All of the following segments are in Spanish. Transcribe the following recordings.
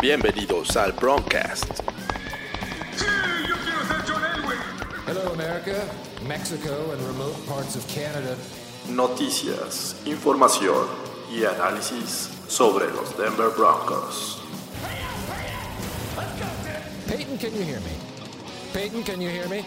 Bienvenidos al Broadcast. Hello, America, Mexico, and remote parts of Canada. Noticias, información y análisis sobre los Denver Broncos. Peyton, can you hear me? Peyton, can you hear me?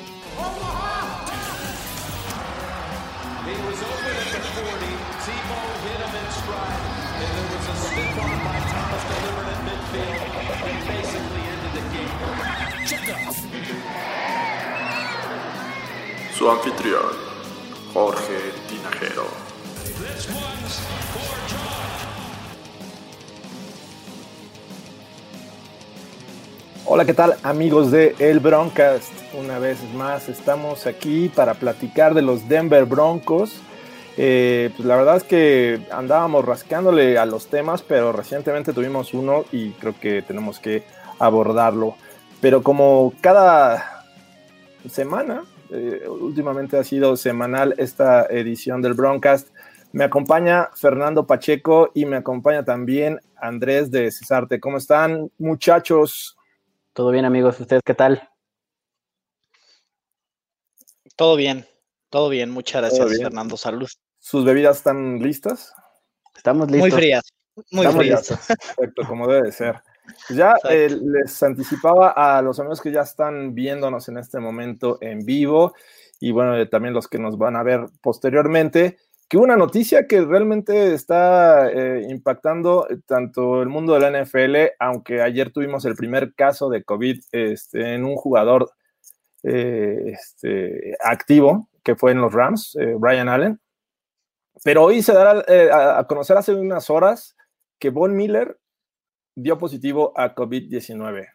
He was open at the 40. Tebow hit him in stride. And there was a stiff arm by Thomas delivered at midfield and basically ended the game. Check off. Su anfitrión, Jorge Tinajero. This one's for George. Hola, ¿qué tal amigos de El Broncast? Una vez más estamos aquí para platicar de los Denver Broncos. Eh, pues la verdad es que andábamos rascándole a los temas, pero recientemente tuvimos uno y creo que tenemos que abordarlo. Pero como cada semana, eh, últimamente ha sido semanal esta edición del Broncast, me acompaña Fernando Pacheco y me acompaña también Andrés de Cesarte. ¿Cómo están muchachos? Todo bien, amigos. ¿Ustedes qué tal? Todo bien, todo bien. Muchas gracias, bien. Fernando. Salud. ¿Sus bebidas están listas? Estamos listos. Muy frías. Muy Estamos frías. listos. Perfecto, como debe de ser. Pues Ya eh, les anticipaba a los amigos que ya están viéndonos en este momento en vivo y bueno, eh, también los que nos van a ver posteriormente, que una noticia que realmente está eh, impactando tanto el mundo de la NFL, aunque ayer tuvimos el primer caso de COVID este, en un jugador eh, este, activo, que fue en los Rams, eh, Brian Allen. Pero hoy se dará eh, a, conocer hace unas horas que Von Miller dio positivo a COVID-19.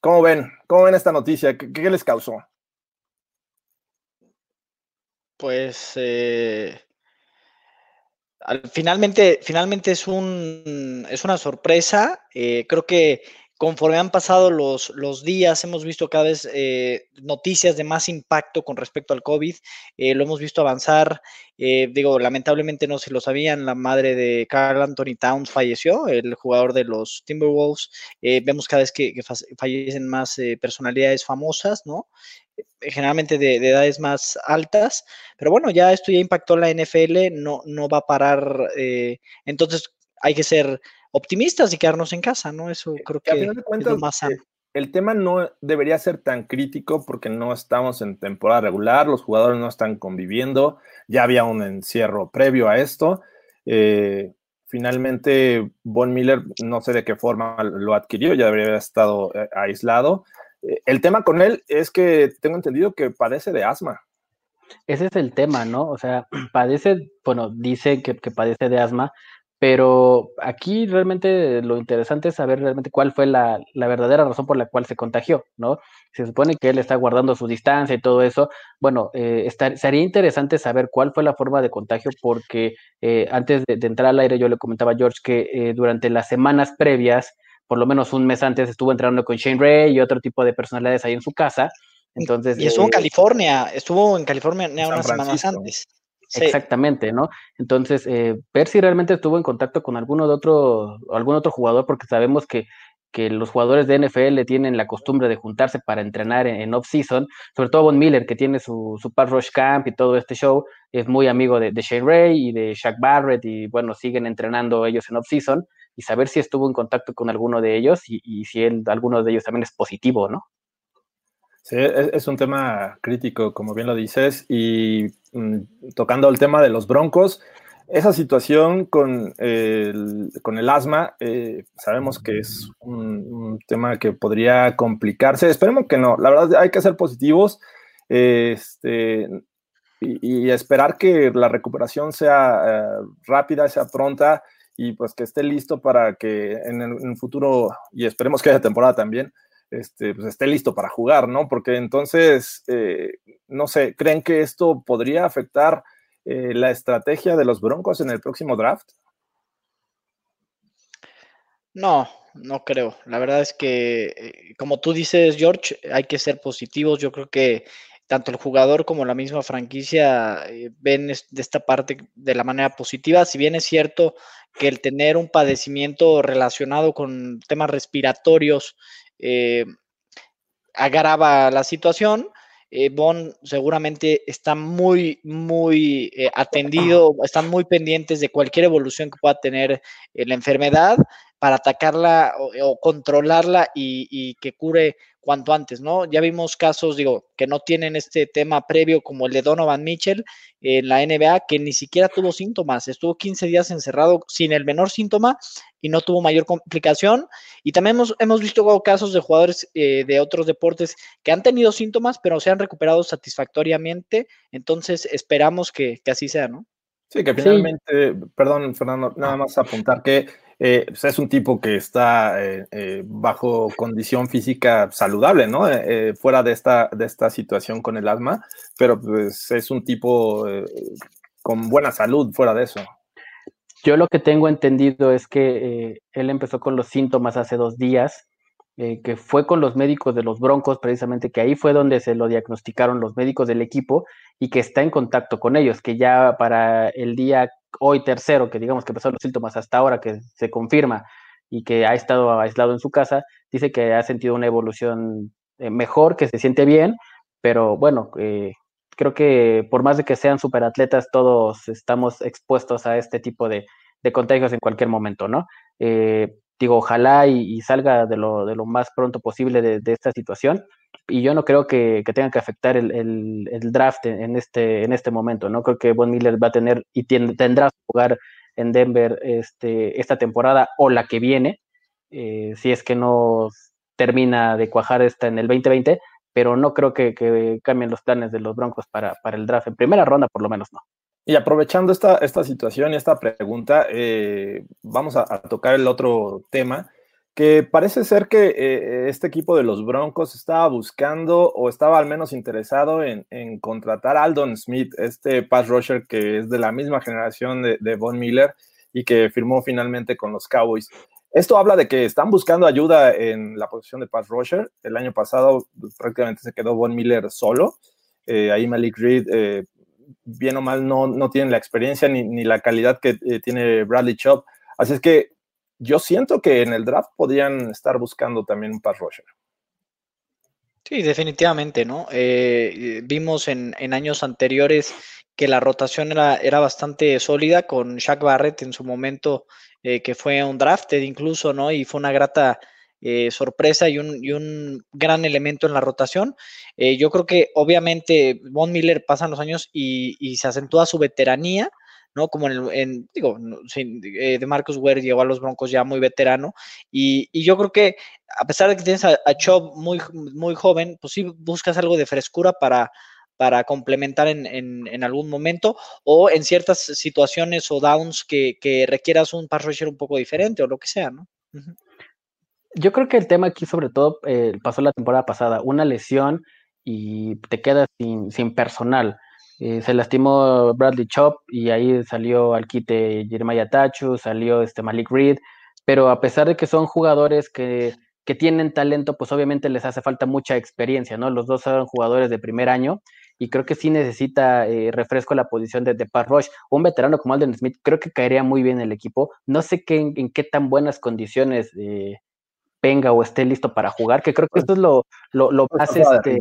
¿Cómo ven? ¿Cómo ven esta noticia? ¿Qué, les causó? Pues eh, al- finalmente, finalmente es un es una sorpresa. creo que conforme han pasado los, los días, hemos visto cada vez eh, noticias de más impacto con respecto al COVID. eh, lo hemos visto avanzar. eh, digo, lamentablemente no se lo sabían. La madre de Carl Anthony Towns falleció, el jugador de los Timberwolves. vemos cada vez que, que fa- fallecen más personalidades famosas, ¿no? Generalmente de, de edades más altas. Pero bueno, ya esto ya impactó la NFL, no, no va a parar. entonces hay que ser optimistas y quedarnos en casa, ¿no? Eso creo Que que final de es lo cuentas, más sano. eh, el tema no debería ser tan crítico porque no estamos en temporada regular, los jugadores no están conviviendo, ya había un encierro previo a esto. eh, finalmente, Von Miller, no sé de qué forma lo adquirió, ya debería haber estado eh, aislado. Eh, el tema con él es que tengo entendido que padece de asma. Ese es el tema, ¿no? O sea, padece, bueno, dice que, que padece de asma, pero aquí realmente lo interesante es saber realmente cuál fue la, la verdadera razón por la cual se contagió, ¿no? Se supone que él está guardando su distancia y todo eso. Bueno, eh, estar- sería interesante saber cuál fue la forma de contagio, porque eh, antes de, de entrar al aire yo le comentaba a George que eh, durante las semanas previas, por lo menos un mes antes, estuvo entrenando con Shane Ray y otro tipo de personalidades ahí en su casa. Entonces, Y estuvo en eh, California, estuvo en California unas semanas antes. Exactamente, ¿no? Entonces, eh, ver si realmente estuvo en contacto con alguno de otro, algún otro jugador, porque sabemos que, que los jugadores de NFL tienen la costumbre de juntarse para entrenar en, off-season, sobre todo Von Miller, que tiene su, su Rush Camp y todo este show, es muy amigo de, de Shane Ray y de Shaq Barrett, y bueno, siguen entrenando ellos en off-season, y saber si estuvo en contacto con alguno de ellos y, y si él, alguno de ellos también es positivo, ¿no? Sí, es, un tema crítico, como bien lo dices, y mm, tocando el tema de los broncos, esa situación con el, con el asma, eh, sabemos que es un, tema que podría complicarse. Esperemos que no. La verdad, hay que ser positivos este, y, esperar que la recuperación sea eh, rápida, sea pronta y pues que esté listo para que en el, en futuro, y esperemos que haya temporada también, este, pues esté listo para jugar, ¿no? Porque entonces, eh, no sé, ¿creen que esto podría afectar eh, la estrategia de los Broncos en el próximo draft? No, no creo. La verdad es que, eh, como tú dices, George, hay que ser positivos. Yo creo que tanto el jugador como la misma franquicia ven de esta parte de la manera positiva. Si bien es cierto que el tener un padecimiento relacionado con temas respiratorios eh, agrava la situación, eh, Bon seguramente está muy, muy eh, atendido, están muy pendientes de cualquier evolución que pueda tener eh, la enfermedad para atacarla o, o controlarla y, y que cure cuanto antes, ¿no? Ya vimos casos, digo, que no tienen este tema previo como el de Donovan Mitchell en la NBA, que ni siquiera tuvo síntomas, estuvo 15 días encerrado sin el menor síntoma y no tuvo mayor complicación. Y también hemos, hemos visto casos de jugadores eh, de otros deportes que han tenido síntomas, pero se han recuperado satisfactoriamente. Entonces, esperamos que, que así sea, ¿no? Sí, que finalmente, perdón, Fernando, nada más apuntar que eh, pues es un tipo que está eh, eh, bajo condición física saludable, ¿no? Eh, fuera de esta, de esta situación con el asma, pero pues es un tipo eh, con buena salud fuera de eso. Yo lo que tengo entendido es que eh, él empezó con los síntomas hace dos días, eh, que fue con los médicos de los Broncos, precisamente, que ahí fue donde se lo diagnosticaron los médicos del equipo y que está en contacto con ellos, que ya para el día hoy tercero, que digamos que empezó los síntomas hasta ahora, que se confirma y que ha estado aislado en su casa, dice que ha sentido una evolución eh, mejor, que se siente bien, pero bueno, eh, creo que por más de que sean superatletas, todos estamos expuestos a este tipo de, de contagios en cualquier momento, ¿no? Eh, digo, ojalá y, salga de lo, de lo más pronto posible de, de esta situación. Y yo no creo que, que tenga que afectar el, el, draft en este, en este momento, ¿no? Creo que Von Miller va a tener y tendrá que jugar en Denver este, esta temporada o la que viene, eh, si es que no termina de cuajar esta en el 2020, pero no creo que, que, cambien los planes de los Broncos para, para, el draft. En primera ronda, por lo menos, no. Y aprovechando esta, esta situación y esta pregunta, eh, vamos a, tocar el otro tema, que parece ser que eh, este equipo de los Broncos estaba buscando o estaba al menos interesado en, en, contratar a Aldon Smith, este pass rusher que es de la misma generación de Von Miller y que firmó finalmente con los Cowboys. Esto habla de que están buscando ayuda en la posición de pass rusher. El año pasado pues, prácticamente se quedó Von Miller solo. Eh, ahí Malik Reed, eh, bien o mal, no, no tienen la experiencia ni, ni la calidad que eh, tiene Bradley Chubb. Así es que yo siento que en el draft podrían estar buscando también un pass rusher. Sí, definitivamente, ¿no? Vimos en, en, años anteriores que la rotación era, era bastante sólida con Shaq Barrett en su momento, eh, que fue un drafted incluso, ¿no? Y fue una grata eh, sorpresa y un, y un, gran elemento en la rotación. Eh, yo creo que obviamente Von Miller pasan los años y, y se acentúa su veteranía, ¿no? Como en, el, en digo, de Marcus Ware llegó a los Broncos ya muy veterano, y, y, yo creo que a pesar de que tienes a, a Chubb muy, muy joven, pues sí buscas algo de frescura para, para complementar en, en, algún momento o en ciertas situaciones o downs que, que, requieras un pass rusher un poco diferente o lo que sea, ¿no? Yo creo que el tema aquí sobre todo eh, pasó la temporada pasada, una lesión y te quedas sin, sin personal. Eh, se lastimó Bradley Chop y ahí salió al quite Jeremiah Tachu, salió este Malik Reed, pero a pesar de que son jugadores que, que, tienen talento, pues obviamente les hace falta mucha experiencia, ¿no? Los dos son jugadores de primer año y creo que sí necesita eh, refresco la posición de, de Pat Rush. Un veterano como Alden Smith creo que caería muy bien el equipo. No sé qué, en, en qué tan buenas condiciones eh, venga o esté listo para jugar, que creo que esto es lo, lo, lo más este,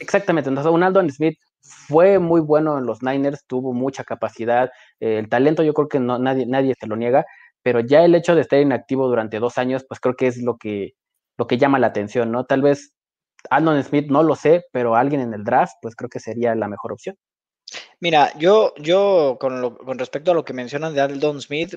exactamente. Entonces, un Aldon Smith fue muy bueno en los Niners, tuvo mucha capacidad, eh, el talento yo creo que no, nadie, nadie se lo niega, pero ya el hecho de estar inactivo durante dos años, pues creo que es lo que, lo que llama la atención, ¿no? Tal vez Aldon Smith no lo sé, pero alguien en el draft, pues creo que sería la mejor opción. Mira, yo, yo con, lo, con respecto a lo que mencionan de Aldon Smith,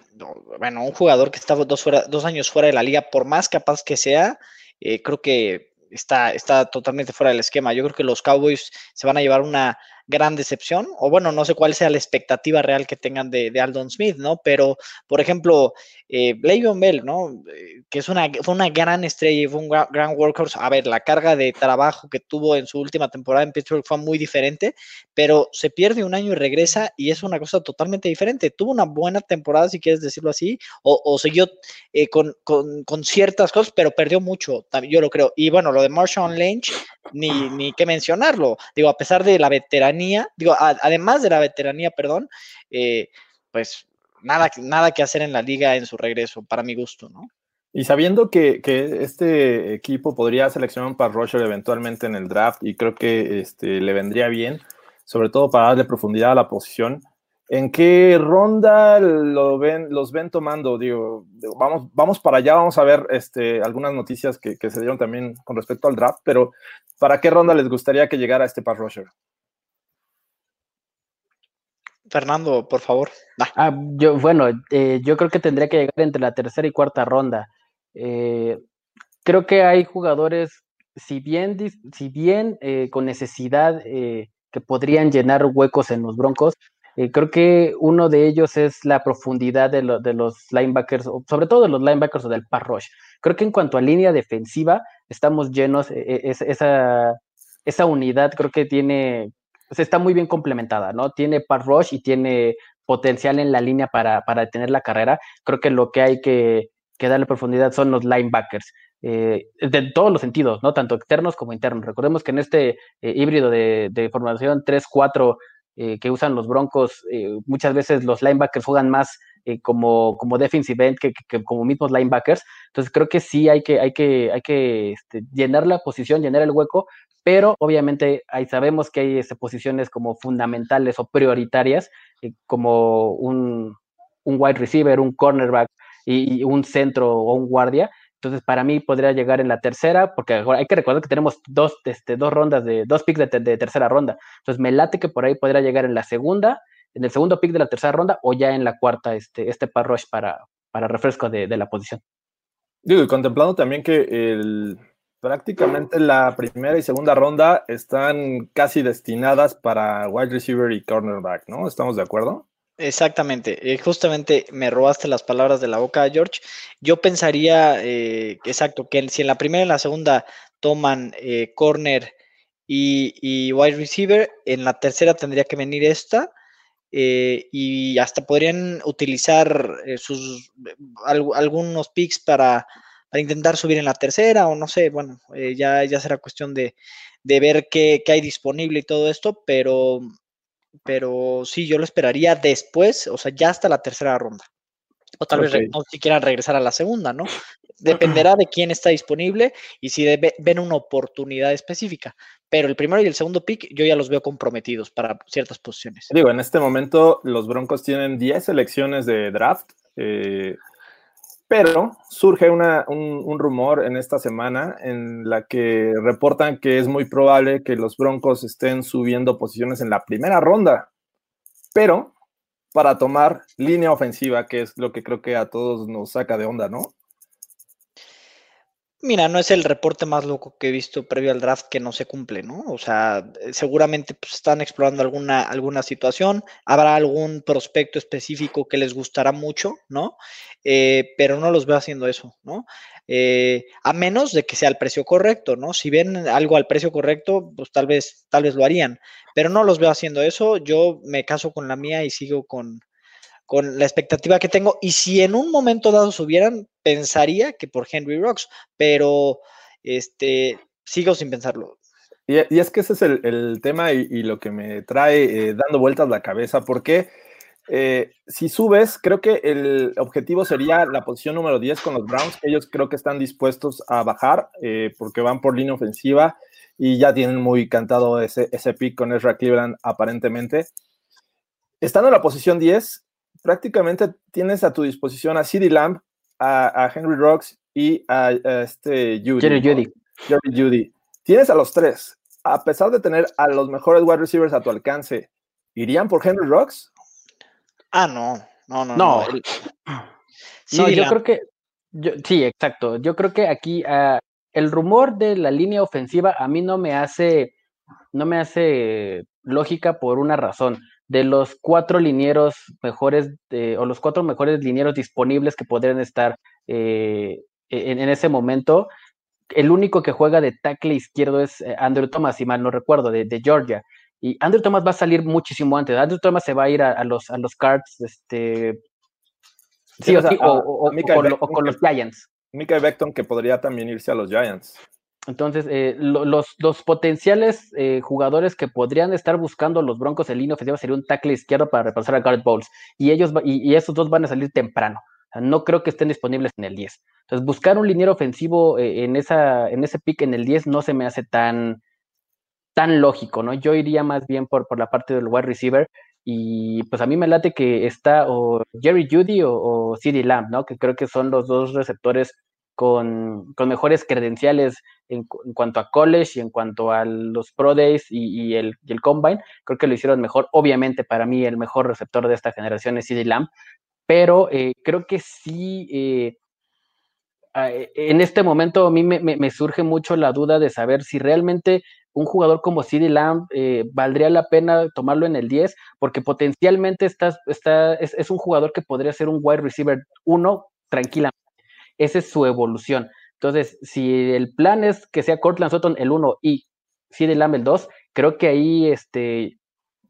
bueno, un jugador que fuera, dos años fuera de la liga, por más capaz que sea, eh, creo que está, está totalmente fuera del esquema. Yo creo que los Cowboys se van a llevar una gran decepción, o bueno, no sé cuál sea la expectativa real que tengan de, de Aldon Smith, ¿no? Pero, por ejemplo, eh, Le'Veon Bell, ¿no? Eh, que es una, fue una gran estrella y fue un gran, workhorse. A ver, la carga de trabajo que tuvo en su última temporada en Pittsburgh fue muy diferente, pero se pierde un año y regresa y es una cosa totalmente diferente. Tuvo una buena temporada, si quieres decirlo así, o, o siguió eh, con, con, con, ciertas cosas, pero perdió mucho, yo lo creo. Y bueno, lo de Marshawn Lynch, ni, ni que mencionarlo. Digo, a pesar de la veteranía, digo, además de la veteranía, perdón, eh, pues nada, nada que hacer en la liga en su regreso, para mi gusto, ¿no? Y sabiendo que, que este equipo podría seleccionar un pass rusher eventualmente en el draft, y creo que este, le vendría bien, sobre todo para darle profundidad a la posición, ¿en qué ronda lo ven, los ven tomando? Digo, vamos, vamos para allá, vamos a ver este, algunas noticias que, que se dieron también con respecto al draft, pero ¿para qué ronda les gustaría que llegara este pass rusher? Fernando, por favor. Ah, yo, bueno, eh, yo creo que tendría que llegar entre la tercera y cuarta ronda. Eh, creo que hay jugadores, si bien, si bien eh, con necesidad que podrían llenar huecos en los Broncos, creo que uno de ellos es la profundidad de, de, los linebackers, sobre todo de los linebackers o del pass rush. Creo que en cuanto a línea defensiva, estamos llenos, es, esa, esa unidad creo que tiene pues está muy bien complementada, ¿no? Tiene pass rush y tiene potencial en la línea para, para detener la carrera. Creo que lo que hay que, darle profundidad son los linebackers. Eh, de todos los sentidos, ¿no? Tanto externos como internos. Recordemos que en este eh, híbrido de, de formación 3-4 eh, que usan los Broncos, eh, muchas veces los linebackers juegan más eh, como, como defensive end que, que, como mismos linebackers. Entonces creo que sí hay que, hay que, hay que este, llenar la posición, llenar el hueco, pero obviamente ahí sabemos que hay este, posiciones como fundamentales o prioritarias, como un, un, wide receiver, un cornerback y, un centro o un guardia. Entonces, para mí podría llegar en la tercera, porque hay que recordar que tenemos dos, este, dos rondas de dos picks de, tercera ronda. Entonces, me late que por ahí podría llegar en la segunda, en el segundo pick de la tercera ronda, o ya en la cuarta, este, este par rush para, para refresco de, de la posición. Digo, y contemplando también que el, prácticamente la primera y segunda ronda están casi destinadas para wide receiver y cornerback, ¿no? ¿Estamos de acuerdo? Exactamente, eh, justamente me robaste las palabras de la boca, George. Yo pensaría, eh, exacto, que si en la primera y en la segunda toman eh, corner y, wide receiver, en la tercera tendría que venir esta. Eh, y hasta podrían utilizar sus al, algunos picks para, para, intentar subir en la tercera o no sé, bueno, ya, ya será cuestión de, de ver qué, qué hay disponible y todo esto, pero pero sí, yo lo esperaría después, o sea, ya hasta la tercera ronda. O tal okay. vez no si quieran regresar a la segunda, ¿no? Dependerá de quién está disponible y si de, ven una oportunidad específica. Pero el primero y el segundo pick yo ya los veo comprometidos para ciertas posiciones. Digo, en este momento los Broncos tienen 10 selecciones de draft. Eh, pero surge una, un, un, rumor en esta semana en la que reportan que es muy probable que los Broncos estén subiendo posiciones en la primera ronda, pero para tomar línea ofensiva, que es lo que creo que a todos nos saca de onda, ¿no? Mira, no es el reporte más loco que he visto previo al draft que no se cumple, ¿no? O sea, seguramente pues, están explorando alguna, alguna situación, habrá algún prospecto específico que les gustará mucho, ¿no? Eh, pero no los veo haciendo eso, ¿no? Eh, a menos de que sea el precio correcto, ¿no? Si ven algo al precio correcto, pues tal vez, tal vez lo harían, pero no los veo haciendo eso. Yo me caso con la mía y sigo con, con la expectativa que tengo. Y si en un momento dado subieran, pensaría que por Henry Rocks, pero este, sigo sin pensarlo. Y, es que ese es el, tema y, lo que me trae eh, dando vueltas la cabeza, porque eh, si subes, creo que el objetivo sería la posición número 10 con los Browns, ellos creo que están dispuestos a bajar eh, porque van por línea ofensiva y ya tienen muy cantado ese, ese pick con Ezra Cleveland aparentemente. Estando en la posición 10, prácticamente tienes a tu disposición a CeeDee Lamb, a, a, Henry Rocks y a, a este Judy. Jerry Judy. Jerry Judy. Tienes a los tres. A pesar de tener a los mejores wide receivers a tu alcance, ¿irían por Henry Rocks? Ah, no. No, no, no. No, sí, no yo creo que. Yo, sí, exacto. Yo creo que aquí uh, el rumor de la línea ofensiva a mí no me hace. No me hace lógica por una razón. De los cuatro linieros mejores, o los cuatro mejores linieros disponibles que podrían estar eh, en, ese momento, el único que juega de tackle izquierdo es eh, Andrew Thomas, si mal no recuerdo, de, Georgia. Y Andrew Thomas va a salir muchísimo antes. Andrew Thomas se va a ir a, los, a los Cards, este. Sí, o, con, los Giants. Mika Beckton, que podría también irse a los Giants. Entonces, eh, los, los, potenciales eh, jugadores que podrían estar buscando los Broncos en línea ofensiva sería un tackle izquierdo para repasar a Garrett Bowles. Y ellos y, esos dos van a salir temprano. no creo que estén disponibles en el 10. Entonces, buscar un liniero ofensivo eh, en, esa, en ese pick en el 10 no se me hace tan, tan lógico, ¿no? Yo iría más bien por, por la parte del wide receiver. Y pues a mí me late que está o Jerry Judy o, o CD Lamb, ¿no? Que creo que son los dos receptores con, mejores credenciales en, cuanto a college y en cuanto a los Pro Days y, el, Combine. Creo que lo hicieron mejor. Obviamente, para mí, el mejor receptor de esta generación es CD Lamb, pero eh, creo que sí. Eh, en este momento a mí me, surge mucho la duda de saber si realmente un jugador como CD Lamb eh, valdría la pena tomarlo en el 10, porque potencialmente está, es, es, un jugador que podría ser un wide receiver 1 tranquilamente esa es su evolución. Entonces, si el plan es que sea Cortland Sutton el 1 y Sid Lamb el 2, creo que ahí este,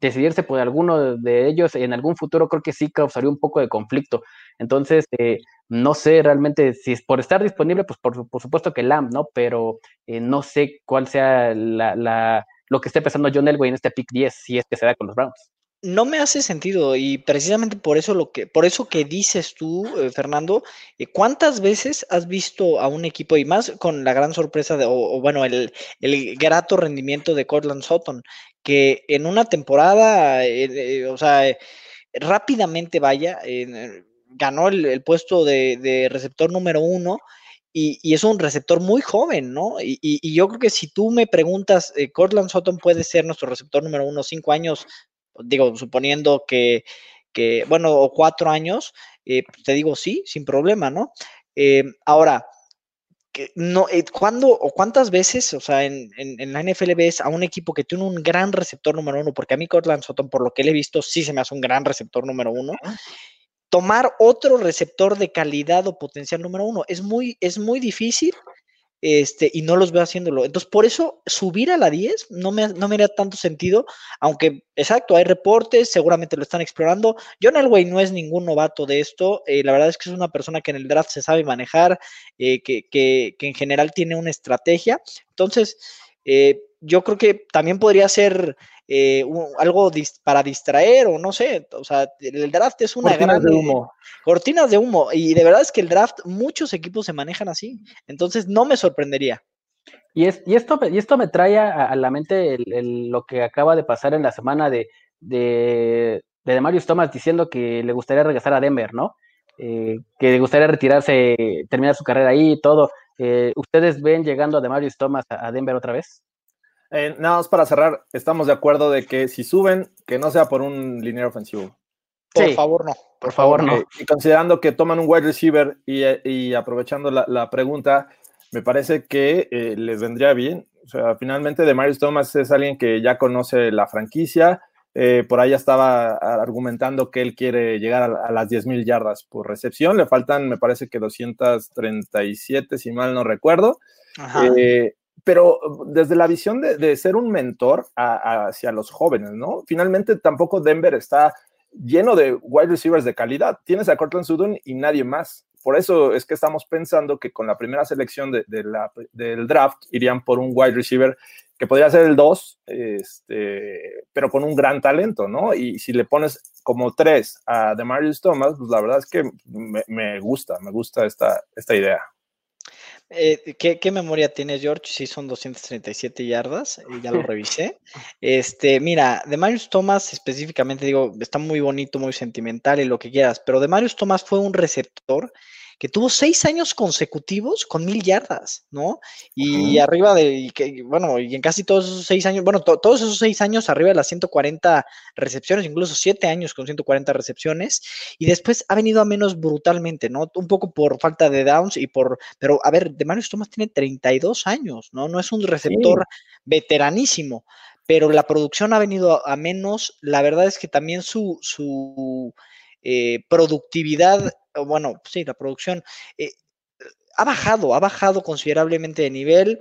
decidirse por alguno de ellos en algún futuro creo que sí causaría un poco de conflicto. Entonces, eh, no sé realmente si es por estar disponible, pues por, supuesto que Lamb, ¿no? Pero eh, no sé cuál sea la, lo que esté pensando John Elway en este pick 10, si es que se da con los Browns no me hace sentido y precisamente por eso lo que por eso que dices tú eh, Fernando eh, cuántas veces has visto a un equipo y más con la gran sorpresa de o, bueno el, el, grato rendimiento de Cortland Sutton que en una temporada eh, o sea rápidamente vaya ganó el, puesto de, receptor número uno y, es un receptor muy joven, ¿no? Y, y, yo creo que si tú me preguntas, Cortland Sutton puede ser nuestro receptor número uno cinco años digo, suponiendo que, bueno, o cuatro años, eh, pues, te digo sí, sin problema, ¿no? Eh, ahora, que no, eh, ¿cuándo o cuántas veces, o sea, en, la NFL ves a un equipo que tiene un gran receptor número uno? Porque a mí Cortland Sutton, por lo que le he visto, sí se me hace un gran receptor número uno. Tomar otro receptor de calidad o potencial número uno es muy, es muy difícil este, y no los veo haciéndolo. Entonces, por eso subir a la 10 no me, no me haría tanto sentido, aunque, exacto, hay reportes, seguramente lo están explorando. John Elway no es ningún novato de esto, eh, la verdad es que es una persona que en el draft se sabe manejar, eh, que, que, que, en general tiene una estrategia. Entonces, eh, yo creo que también podría ser eh, algo para distraer o no sé, o sea, el draft es una cortinas de humo. Cortinas de humo y de verdad es que el draft muchos equipos se manejan así, entonces no me sorprendería. Y, es, y, esto, y esto me trae a, la mente lo que acaba de pasar en la semana de, de, de Marius Thomas diciendo que le gustaría regresar a Denver, ¿no? Eh, que le gustaría retirarse, terminar su carrera ahí y todo. Eh, ¿Ustedes ven llegando a Demarius Thomas a Denver otra vez? Eh, nada más para cerrar, estamos de acuerdo de que si suben, que no sea por un liniero ofensivo. Por favor, no. Por favor, no. Y considerando que toman un wide receiver y, aprovechando la, pregunta, me parece que eh, les vendría bien. O sea, finalmente, de Marius Thomas es alguien que ya conoce la franquicia. Eh, por ahí estaba argumentando que él quiere llegar a, a las 10.000 yardas por recepción. Le faltan, me parece que 237, si mal no recuerdo. Ajá pero desde la visión de, ser un mentor hacia los jóvenes, ¿no? Finalmente tampoco Denver está lleno de wide receivers de calidad. Tienes a Cortland Sutton y nadie más. Por eso es que estamos pensando que con la primera selección de, del draft irían por un wide receiver que podría ser el 2, este, pero con un gran talento, ¿no? Y si le pones como 3 a Demarius Thomas, pues la verdad es que me, me gusta, me gusta esta, esta idea. Eh, ¿qué, memoria tienes, George? Sí, son 237 yardas, eh, ya lo revisé. Este, mira, de Marius Thomas específicamente, digo, está muy bonito, muy sentimental y lo que quieras, pero de Marius Thomas fue un receptor que tuvo seis años consecutivos con mil yardas, ¿no? Y arriba de, bueno, y en casi todos esos seis años, bueno, todos esos seis años arriba de las 140 recepciones, incluso siete años con 140 recepciones, y después ha venido a menos brutalmente, ¿no? Un poco por falta de downs y por, pero a ver, de Marius Thomas tiene 32 años, ¿no? No es un receptor veteranísimo, pero la producción ha venido a, a menos. La verdad es que también su, su eh, productividad, bueno, sí, la producción eh, ha bajado, ha bajado considerablemente de nivel.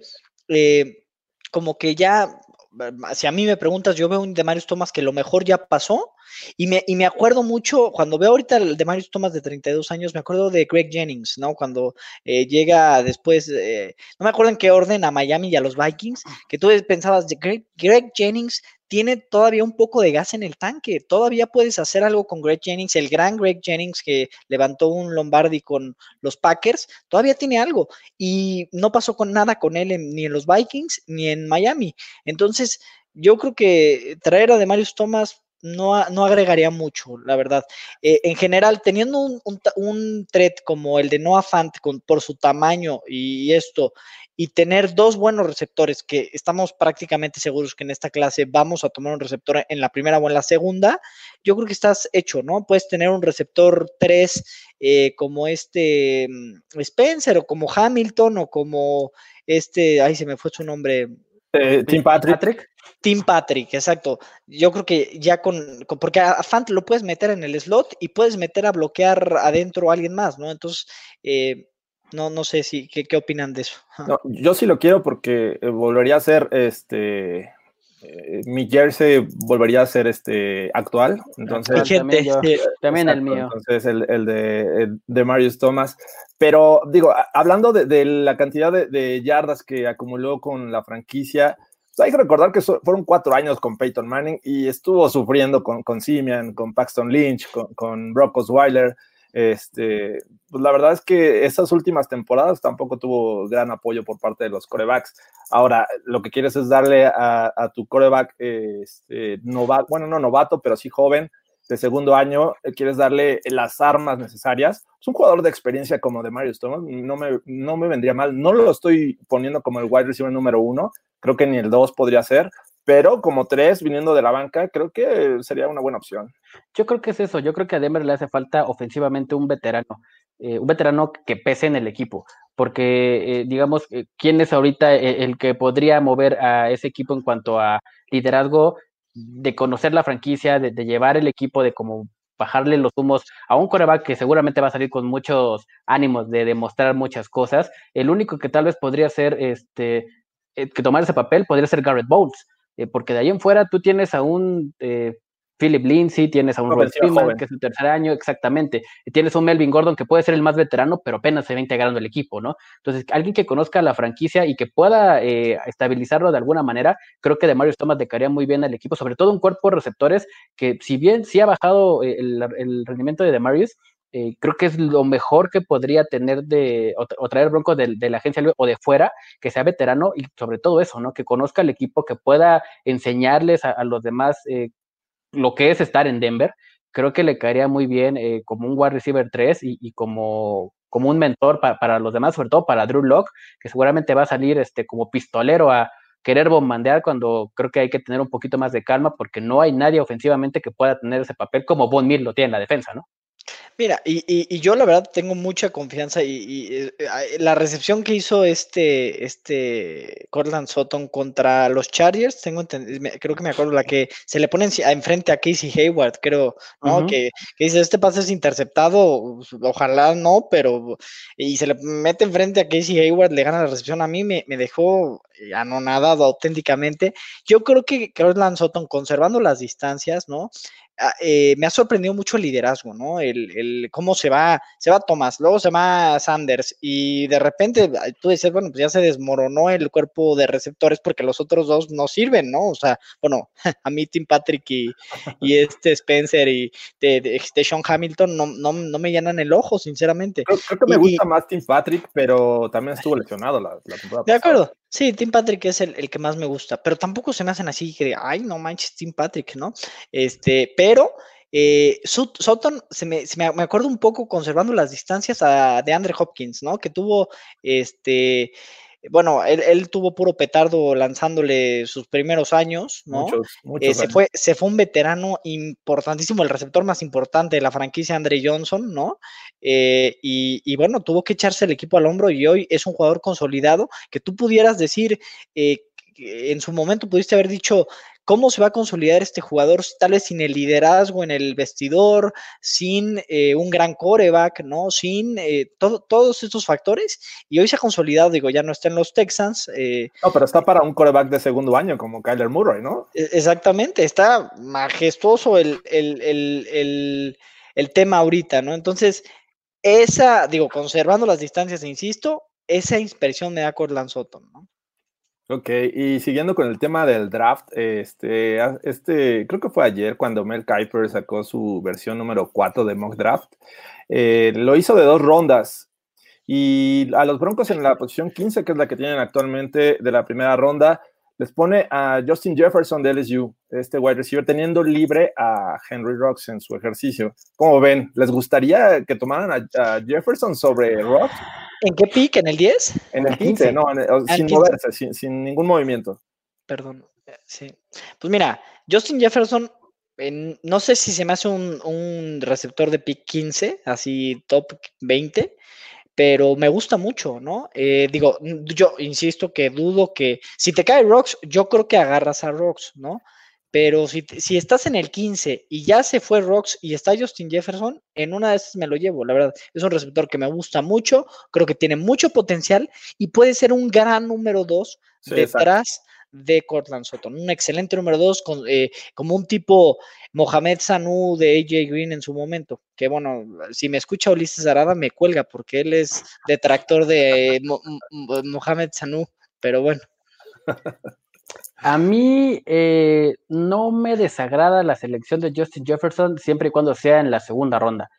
eh, como que ya, si a mí me preguntas, yo veo un Demarius Thomas que lo mejor ya pasó. Y me, y me acuerdo mucho, cuando veo ahorita el Demarius Thomas de 32 años, me acuerdo de Greg Jennings, ¿no? Cuando eh, llega después, eh, no me acuerdo en qué orden, a Miami y a los Vikings, que tú pensabas, de Greg, Greg Jennings tiene todavía un poco de gas en el tanque. Todavía puedes hacer algo con Greg Jennings, el gran Greg Jennings que levantó un Lombardi con los Packers, todavía tiene algo. Y no pasó con nada con él ni en los Vikings ni en Miami. Entonces, yo creo que traer a Demarius Thomas no, no agregaría mucho, la verdad. Eh, en general, teniendo un, un, como el de Noah Fant por su tamaño y esto, y tener dos buenos receptores, que estamos prácticamente seguros que en esta clase vamos a tomar un receptor en la primera o en la segunda, yo creo que estás hecho, ¿no? Puedes tener un receptor 3 como este mm, Spencer o como Hamilton o como este, ay, se me fue su nombre, Eh, Tim Patrick. Patrick. Tim Patrick, exacto. Yo creo que ya con, con- porque a, a Fant lo puedes meter en el slot y puedes meter a bloquear adentro a alguien más, ¿no? Entonces, eh, no, no sé si, ¿qué, qué opinan de eso? No, yo sí lo quiero porque eh, volvería a ser este. eh, mi jersey volvería a ser este actual. Entonces, también yo. sí, También el mío. Entonces, el, el de, de Marius Thomas. Pero digo, hablando de, de la cantidad de, de yardas que acumuló con la franquicia, pues hay que recordar que so- fueron cuatro años con Peyton Manning y estuvo sufriendo con, con Simeon, con Paxton Lynch, con, con Brock Osweiler. Este, pues la verdad es que esas últimas temporadas tampoco tuvo gran apoyo por parte de los corebacks. Ahora, lo que quieres es darle a, tu coreback este, novato, bueno, no novato, pero sí joven, de segundo año, eh, quieres darle las armas necesarias. Es un jugador de experiencia como de Marius Thomas, no me, no me vendría mal. No lo estoy poniendo como el wide receiver número uno, creo que ni el dos podría ser, pero como tres viniendo de la banca, creo que sería una buena opción. Yo creo que es eso. Yo creo que a Denver le hace falta ofensivamente un veterano, eh, un veterano que pese en el equipo, porque eh, digamos, eh, quién es ahorita el, que podría mover a ese equipo en cuanto a liderazgo, de conocer la franquicia, de, llevar el equipo, de como bajarle los humos a un coreback que seguramente va a salir con muchos ánimos de demostrar muchas cosas. El único que tal vez podría ser este que tomar ese papel podría ser Garrett Bowles, eh, porque de ahí en fuera tú tienes a un eh, Philip Lindsay, tienes a un Robert Freeman, que es su tercer año, exactamente. Y tienes a un Melvin Gordon que puede ser el más veterano, pero apenas se va integrando el equipo, ¿no? Entonces, alguien que conozca la franquicia y que pueda eh, estabilizarlo de alguna manera, creo que de Marius Thomas le caería muy bien al equipo, sobre todo un cuerpo de receptores que, si bien sí ha bajado el, el rendimiento de Demarius, eh, creo que es lo mejor que podría tener de, o, o traer Bronco de, la agencia o de fuera, que sea veterano y sobre todo eso, ¿no? Que conozca el equipo, que pueda enseñarles a, los demás eh, lo que es estar en Denver. Creo que le caería muy bien eh, como un wide receiver 3 y, como, como un mentor pa, para los demás, sobre todo para Drew Locke, que seguramente va a salir este, como pistolero a querer bombardear cuando creo que hay que tener un poquito más de calma porque no hay nadie ofensivamente que pueda tener ese papel como Von Mir lo tiene en la defensa, ¿no? Mira, y, y, y, yo la verdad tengo mucha confianza y, y, eh, la recepción que hizo este, este Cortland Sutton contra los Chargers, tengo creo que me acuerdo la que se le pone enfrente a Casey Hayward, creo, ¿no? Uh -huh. que, que, dice, este pase es interceptado, ojalá no, pero y se le mete enfrente a Casey Hayward, le gana la recepción, a mí me, me dejó anonadado auténticamente. Yo creo que Cortland Sutton, conservando las distancias, ¿no? Eh, me ha sorprendido mucho el liderazgo, ¿no? El, el, cómo se va, se va Thomas, luego se va Sanders y de repente tú dices, bueno, pues ya se desmoronó el cuerpo de receptores porque los otros dos no sirven, ¿no? O sea, bueno, a mí Tim Patrick y, y este Spencer y de, de, de Sean Hamilton no, no, no, me llenan el ojo, sinceramente. Creo, creo que me y, gusta más Tim Patrick, pero también estuvo lesionado la, la temporada. De acuerdo. Sí, Tim Patrick es el, el, que más me gusta, pero tampoco se me hacen así que, ay, no manches, Tim Patrick, ¿no? Este, pero eh, Sutton, se me, se me, me, acuerdo un poco conservando las distancias a, de Andre Hopkins, ¿no? Que tuvo, este, bueno, él, él, tuvo puro petardo lanzándole sus primeros años, ¿no? Muchos, muchos eh, se, fue, se fue un veterano importantísimo, el receptor más importante de la franquicia, Andre Johnson, ¿no? Eh, y, y, bueno, tuvo que echarse el equipo al hombro y hoy es un jugador consolidado que tú pudieras decir, eh, en su momento pudiste haber dicho, cómo se va a consolidar este jugador, tal vez sin el liderazgo en el vestidor, sin eh, un gran coreback, ¿no? Sin eh, todo, todos estos factores. Y hoy se ha consolidado, digo, ya no está en los Texans. eh, No, pero está para un coreback de segundo año como Kyler Murray, ¿no? e- Exactamente, está majestuoso el, el- el- el- tema ahorita, ¿no? Entonces, esa, digo, conservando las distancias, insisto, esa impresión me da Cortland Sutton, ¿no? Ok, y siguiendo con el tema del draft, este, este, creo que fue ayer cuando Mel Kiper sacó su versión número 4 de mock draft, eh, lo hizo de dos rondas y a los Broncos en la posición 15, que es la que tienen actualmente de la primera ronda, les pone a Justin Jefferson de LSU, este wide receiver, teniendo libre a Henry Rocks en su ejercicio. ¿Cómo ven? ¿Les gustaría que tomaran a, a Jefferson sobre Rocks? ¿En qué pick? ¿En el 10? En el El 15, 15. no, en el- sin 15. moverse, sin, sin ningún movimiento. Perdón, eh, sí. Pues mira, Justin Jefferson, no sé si se me hace un, un receptor de pick 15, así top 20, pero me gusta mucho, ¿no? Eh, digo, yo insisto que dudo que si te cae Rocks, yo creo que agarras a Rocks, ¿no? Pero si, si estás en el 15 y ya se fue Rocks y está Justin Jefferson, en una de esas me lo llevo, la verdad. Es un receptor que me gusta mucho, creo que tiene mucho potencial y puede ser un gran número 2 Sí, exacto. detrás de Cortland Sutton. Un excelente número 2, como un tipo Mohamed Sanu de AJ Green en su momento. Que bueno, si me escucha Ulises Arada, me cuelga porque él es detractor de Mo- Mohamed Sanu. Pero bueno, A mí eh, no me desagrada la selección de Justin Jefferson siempre y cuando sea en la segunda ronda.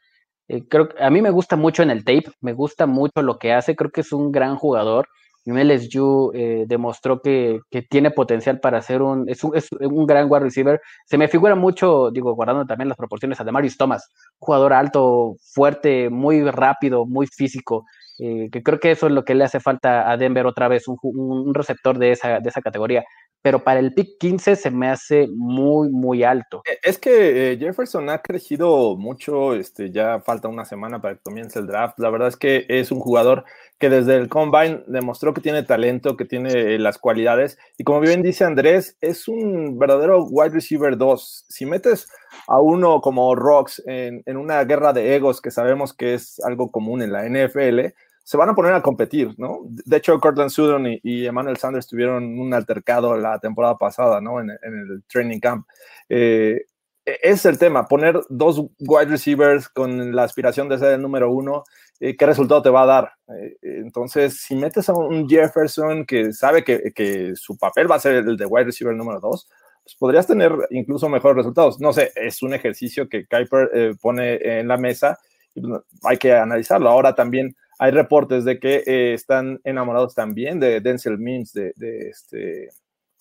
Eh, creo a mí me gusta mucho en el tape, me gusta mucho lo que hace, creo que es un gran jugador. En LSU eh, demostró que, que tiene potencial para ser un es, un, es un gran wide receiver. Se me figura mucho, digo, guardando también las proporciones a Demarius Thomas, jugador alto, fuerte, muy rápido, muy físico. Eh, que creo que eso es lo que le hace falta a Denver otra vez, un, un receptor de esa, de esa categoría pero para el pick 15 se me hace muy, muy alto. Eh, Es que eh, Jefferson ha crecido mucho, este, ya falta una semana para que comience el draft. La verdad es que es un jugador que desde el combine demostró que tiene talento, que tiene eh, las cualidades. Y como bien dice Andrés, es un verdadero wide receiver 2. Si metes a uno como Rocks en, en una guerra de egos, que sabemos que es algo común en la NFL, se van a poner a competir, ¿no? De hecho, Cortland Sutton y, y Emmanuel Sanders tuvieron un altercado la temporada pasada, ¿no? En, en el training camp. Eh, es el tema, poner dos wide receivers con la aspiración de ser el número uno, eh, ¿qué resultado te va a dar? Eh, entonces, si metes a un Jefferson que sabe que, que, su papel va a ser el de wide receiver número dos, pues podrías tener incluso mejores resultados. No sé, es un ejercicio que Kuiper eh, pone en la mesa y hay que analizarlo. Ahora también hay reportes de que eh, están enamorados también de Denzel Mims de, de, este,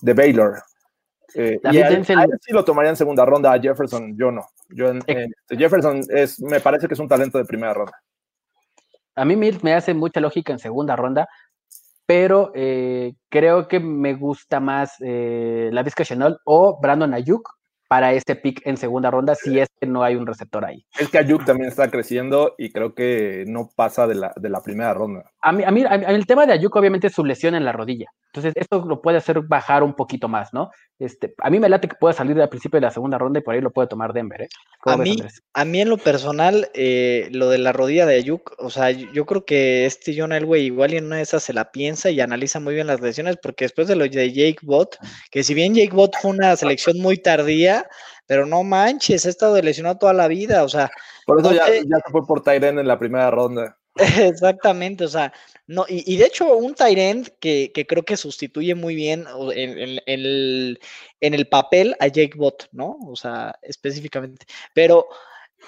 de Baylor. Eh, y a él, a él, sí lo tomaría en segunda ronda, a Jefferson yo no. Yo este, Jefferson es, me parece que es un talento de primera ronda. A mí Mims me hace mucha lógica en segunda ronda, pero eh, creo que me gusta más eh, la Vizca Chanel o Brandon Ayuk para este pick en segunda ronda si es que no hay un receptor ahí. Es que Ayuk también está creciendo y creo que no pasa de la, de la primera ronda. A mí, a mí, a mí, el tema de Ayuk obviamente es su lesión en la rodilla. Entonces, esto lo puede hacer bajar un poquito más, ¿no? Este, a mí me late que pueda salir al principio de la segunda ronda y por ahí lo puede tomar Denver, ¿eh? A mí, a mí en lo personal, eh, lo de la rodilla de Ayuk, o sea, yo, yo creo que este John Elway igual y en una de esas se la piensa y analiza muy bien las lesiones, porque después de lo de Jake Bott, que si bien Jake Bott fue una selección muy tardía, pero no manches, ha estado lesionado toda la vida, o sea. Por eso no ya, te... ya se fue por Tyren en la primera ronda. Exactamente, o sea, no, y, de hecho un Tyrant que, creo que sustituye muy bien en, el, papel a Jake Bott, ¿no? O sea, específicamente. Pero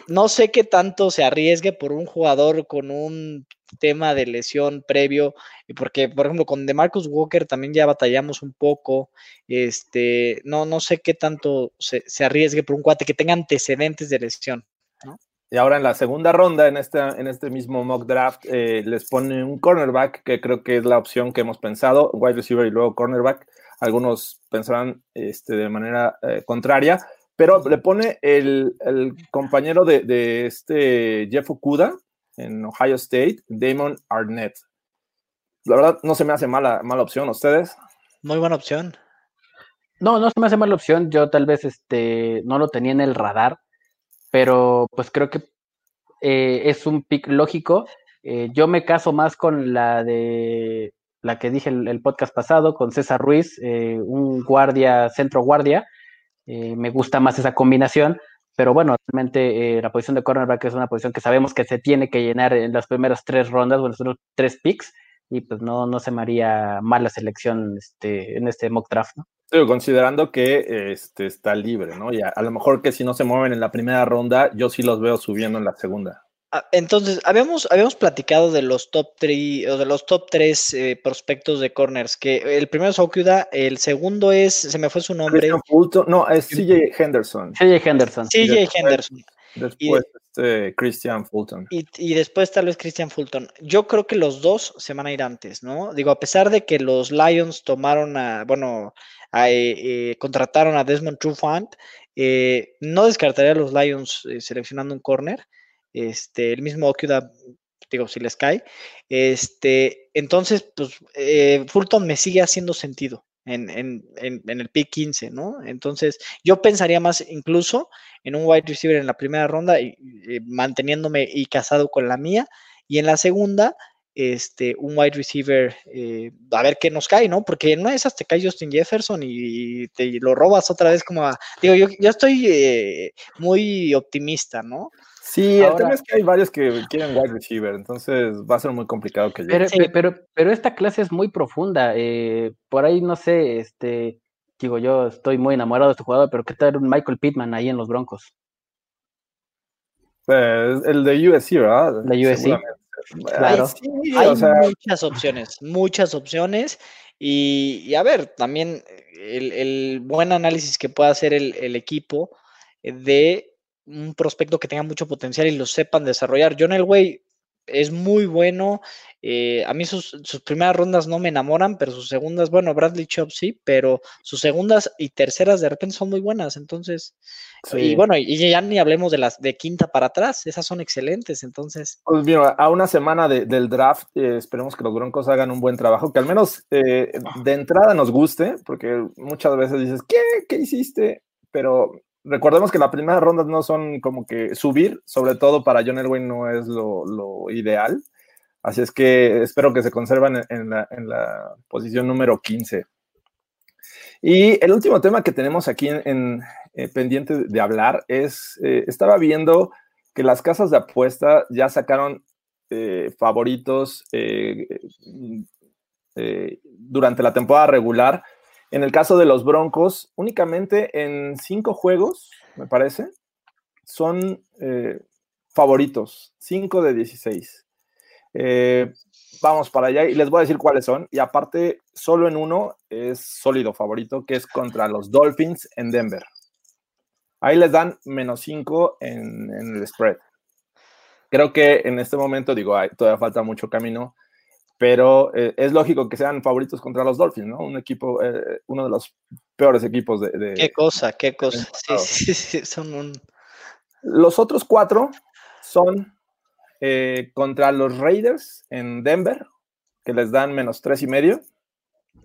no sé qué tanto se arriesgue por un jugador con un tema de lesión previo, porque por ejemplo con DeMarcus Walker también ya batallamos un poco, este, no, no sé qué tanto se arriesgue por un cuate que tenga antecedentes de lesión, ¿no? Y ahora en la segunda ronda, en, esta, en este mismo mock draft, eh, les pone un cornerback, que creo que es la opción que hemos pensado, wide receiver y luego cornerback. Algunos pensarán este, de manera eh, contraria, pero le pone el, el compañero de, de, este Jeff Okuda en Ohio State, Damon Arnett. La verdad, no se me hace mala, mala opción, ¿ustedes? Muy buena opción. No, no se me hace mala opción. Yo tal vez este, no lo tenía en el radar, pero pues creo que eh, es un pick lógico. Eh, yo me caso más con la de la que dije el, el podcast pasado, con César Ruiz, eh, un guardia, centro guardia. Eh, me gusta más esa combinación, pero bueno, realmente la posición de cornerback es una posición que sabemos que se tiene que llenar en las primeras tres rondas, bueno, son tres picks, y pues no, no se me haría mala selección este, en este mock draft, ¿no? Digo, considerando que este, está libre, ¿no? Y a, a lo mejor que si no se mueven en la primera ronda, yo sí los veo subiendo en la segunda. Ah, Entonces, habíamos, habíamos platicado de los top 3 o de los top 3 prospectos de corners, que el primero es Okuda, el segundo es, se me fue su nombre, Fulton, no, es CJ Henderson. CJ Henderson. CJ Henderson. Después, este, Christian Fulton. Y, y después tal vez Christian Fulton. Yo creo que los dos se van a ir antes, ¿no? Digo, a pesar de que los Lions tomaron a, bueno, a, eh, eh, contrataron a Desmond Trufant, eh, no descartaría a los Lions eh, seleccionando un corner. Este, el mismo Okuda, digo, si les cae. Este, entonces, pues, eh, Fulton me sigue haciendo sentido en, en, en, en el pick 15, ¿no? Entonces, yo pensaría más incluso en un wide receiver en la primera ronda y, y manteniéndome y casado con la mía. Y en la segunda, este, un wide receiver, eh, a ver qué nos cae, ¿no? Porque en una de esas te cae Justin Jefferson y te lo robas otra vez como a, digo, yo, yo estoy eh, muy optimista, ¿no? Sí, el Ahora- tema es que hay varios que quieren wide receiver, entonces va a ser muy complicado que llegue. Pero, Sí. pero, pero esta clase es muy profunda. eh, por ahí, no sé, este, digo, yo estoy muy enamorado de este jugador, pero ¿qué tal un Michael Pittman ahí en los Broncos? Eh, el de USC, ¿verdad? De USC. Claro. Ay, sí, Hay o sea, muchas opciones, muchas opciones. Y, y a ver, también el, el buen análisis que pueda hacer el, el equipo de un prospecto que tenga mucho potencial y lo sepan desarrollar. John Elway es muy bueno. eh, a mí sus, sus primeras rondas no me enamoran, pero sus segundas, bueno, Bradley Chop sí, pero sus segundas y terceras de repente son muy buenas. Entonces, y bueno, y ya ni hablemos de las de quinta para atrás, esas son excelentes. Entonces, Pues mira, a una semana de- del draft, eh, esperemos que los Broncos hagan un buen trabajo, que al menos eh, de entrada nos guste, porque muchas veces dices, ¿qué? ¿Qué hiciste? Pero recordemos que las primeras rondas no son como que subir, sobre todo para John Elway no es lo, ideal. Así es que espero que se conservan en, la, posición número 15. Y el último tema que tenemos aquí en, eh, pendiente de hablar es, eh, estaba viendo que las casas de apuesta ya sacaron eh, favoritos durante la temporada regular. En el caso de los Broncos, únicamente en cinco juegos, me parece, son eh, favoritos, 5 de 16. Eh, vamos para allá y les voy a decir cuáles son. Y aparte, solo en uno es sólido favorito, que es contra los Dolphins en Denver. Ahí les dan menos 5 en, el spread. Creo que en este momento, digo, todavía falta mucho camino, pero eh, es lógico que sean favoritos contra los Dolphins, ¿no? Un equipo, eh, uno de los peores equipos de... de qué cosa, qué cosa. Sí, sí, sí, son un... Los otros cuatro son eh, contra los Raiders en Denver, que les dan menos tres y medio.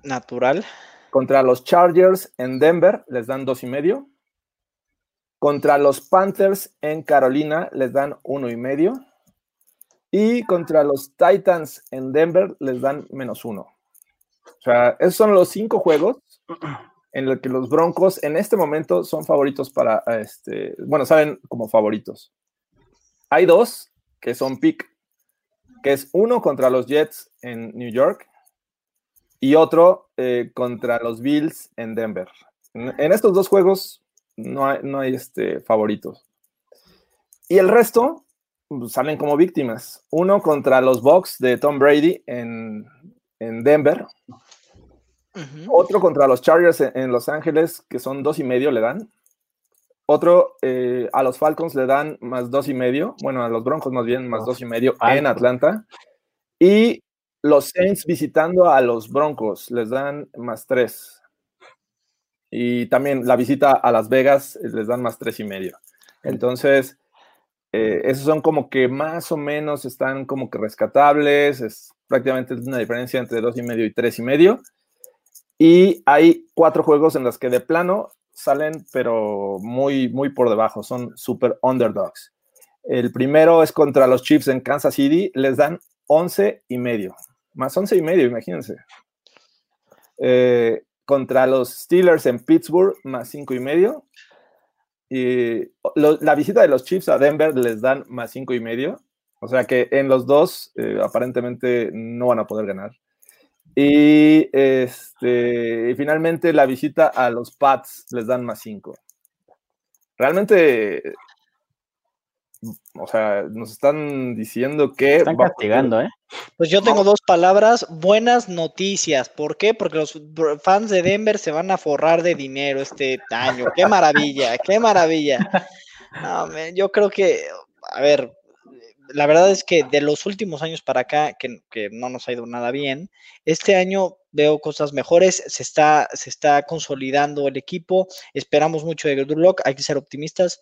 Natural. Contra los Chargers en Denver, les dan dos y medio. Contra los Panthers en Carolina, les dan uno y medio. Y contra los Titans en Denver, les dan menos uno. O sea, esos son los cinco juegos en los que los Broncos en este momento son favoritos para, este, bueno, salen como favoritos. Hay dos que son pick, que es uno contra los Jets en New York y otro eh, contra los Bills en Denver. En, en estos dos juegos no hay, no hay este, favoritos. Y el resto salen como víctimas. Uno contra los Bucks de Tom Brady en, en Denver. Uh -huh. Otro contra los Chargers en, en, Los Ángeles, que son dos y medio le dan. Otro eh, a los Falcons le dan más dos y medio. Bueno, a los Broncos más bien más dos y medio en Atlanta. Y los Saints visitando a los Broncos les dan más tres. Y también la visita a Las Vegas les dan más tres y medio. Entonces, eh, esos son como que más o menos están como que rescatables. Es prácticamente una diferencia entre dos y medio y tres y medio. Y hay cuatro juegos en los que de plano salen, pero muy, muy por debajo, son super underdogs. El primero es contra los Chiefs en Kansas City, les dan 11 y medio, más 11 y medio, imagínense. Eh, contra los Steelers en Pittsburgh, más 5 y medio. Y la visita de los Chiefs a Denver les dan más 5 y medio. O sea que en los dos eh, aparentemente no van a poder ganar. Y este, finalmente la visita a los Pats les dan más 5. Realmente, o sea, nos están diciendo que... Están castigando, ¿eh? Pues yo tengo dos palabras, buenas noticias. ¿Por qué? Porque los fans de Denver se van a forrar de dinero este año. Qué maravilla, qué maravilla. No, man, yo creo que, a ver, la verdad es que de los últimos años para acá, que, que, no nos ha ido nada bien, este año veo cosas mejores, se está, se está consolidando el equipo, esperamos mucho de Drew Lock, hay que ser optimistas.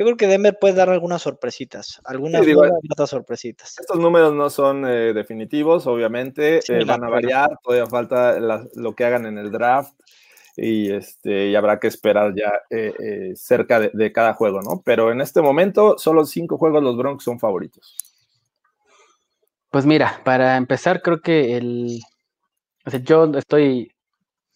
Yo creo que Denver puede dar algunas sorpresitas, algunas Sí, digo, otras sorpresitas. Estos números no son eh, definitivos, obviamente, Sí, eh, van a variar, todavía falta la- lo que hagan en el draft y, este, y habrá que esperar ya eh, eh, cerca de, de cada juego, ¿no? Pero en este momento, solo cinco juegos los Broncos son favoritos. Pues mira, para empezar, creo que el. O sea, yo estoy,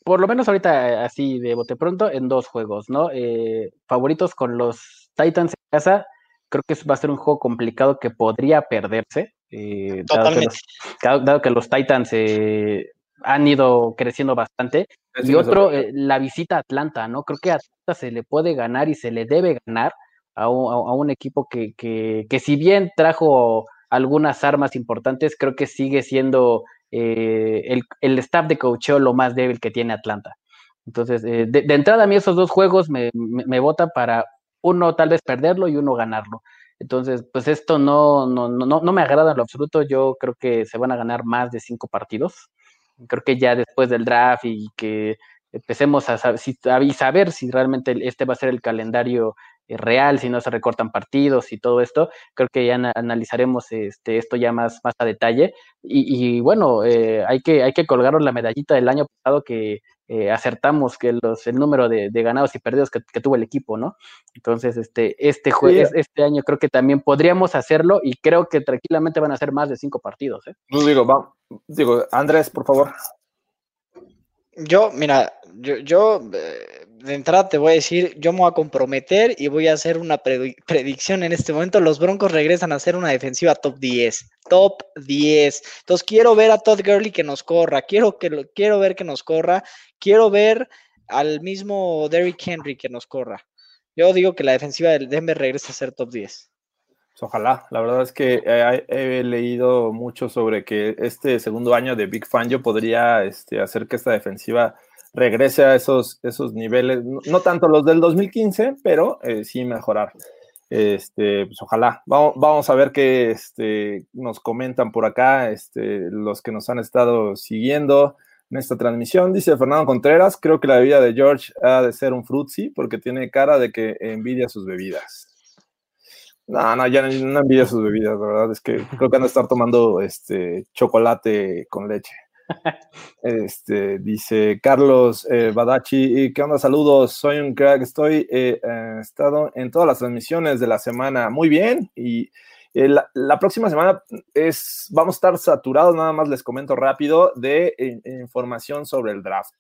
por lo menos ahorita así de bote pronto, en dos juegos, ¿no? Eh, favoritos con los Titans en casa. Creo que va a ser un juego complicado que podría perderse. eh, dado, que Totalmente. los, dado- dado que los Titans eh, han ido creciendo bastante. Y otro, eh, la visita a Atlanta, ¿no? Creo que a Atlanta se le puede ganar y se le debe ganar a un, a- a un equipo que, que, que si bien trajo algunas armas importantes, creo que sigue siendo eh, el, el staff de coacheo lo más débil que tiene Atlanta. Entonces, eh, de, de entrada a mí esos dos juegos me, me, me votan para uno tal vez perderlo y uno ganarlo. Entonces, pues esto no, no, no, no me agrada en lo absoluto. Yo creo que se van a ganar más de cinco partidos. Creo que ya después del draft y que empecemos a saber si, realmente este va a ser el calendario real, si no se recortan partidos y todo esto, creo que ya analizaremos este, esto ya más, más a detalle. Y, y bueno, eh, hay, que, hay que colgaros la medallita del año pasado que eh, acertamos que los, el número de, de ganados y perdidos que, que, tuvo el equipo, ¿no? Entonces, este, este, sí. este año creo que también podríamos hacerlo y creo que tranquilamente van a ser más de cinco partidos. ¿eh? No digo, va, digo, Andrés, por favor. Yo, mira, yo, yo eh, de entrada te voy a decir, yo me voy a comprometer y voy a hacer una predicción en este momento. Los Broncos regresan a hacer una defensiva top 10. Top 10. Entonces quiero ver a Todd Gurley que nos corra. Quiero, que, quiero ver que nos corra. Quiero ver al mismo Derrick Henry que nos corra. Yo digo que la defensiva del Denver regresa a ser top 10. Pues ojalá, la verdad es que he, he, leído mucho sobre que este segundo año de Big Fangio podría este, hacer que esta defensiva regrese a esos, esos niveles, no, tanto los del 2015, pero eh, sí mejorar. Este, pues ojalá. Vamos, vamos a ver qué este, nos comentan por acá, este, los que nos han estado siguiendo en esta transmisión. Dice Fernando Contreras, creo que la bebida de George ha de ser un frutzi porque tiene cara de que envidia sus bebidas. No, no, ya no, no envidia sus bebidas, la verdad es que creo que van a estar tomando este chocolate con leche. Este, dice Carlos eh, Badachi, ¿qué onda? Saludos, soy un crack, estoy eh, eh, estado en todas las transmisiones de la semana, muy bien, y eh, la, la, próxima semana es, vamos a estar saturados, nada más les comento rápido, de eh, información sobre el draft.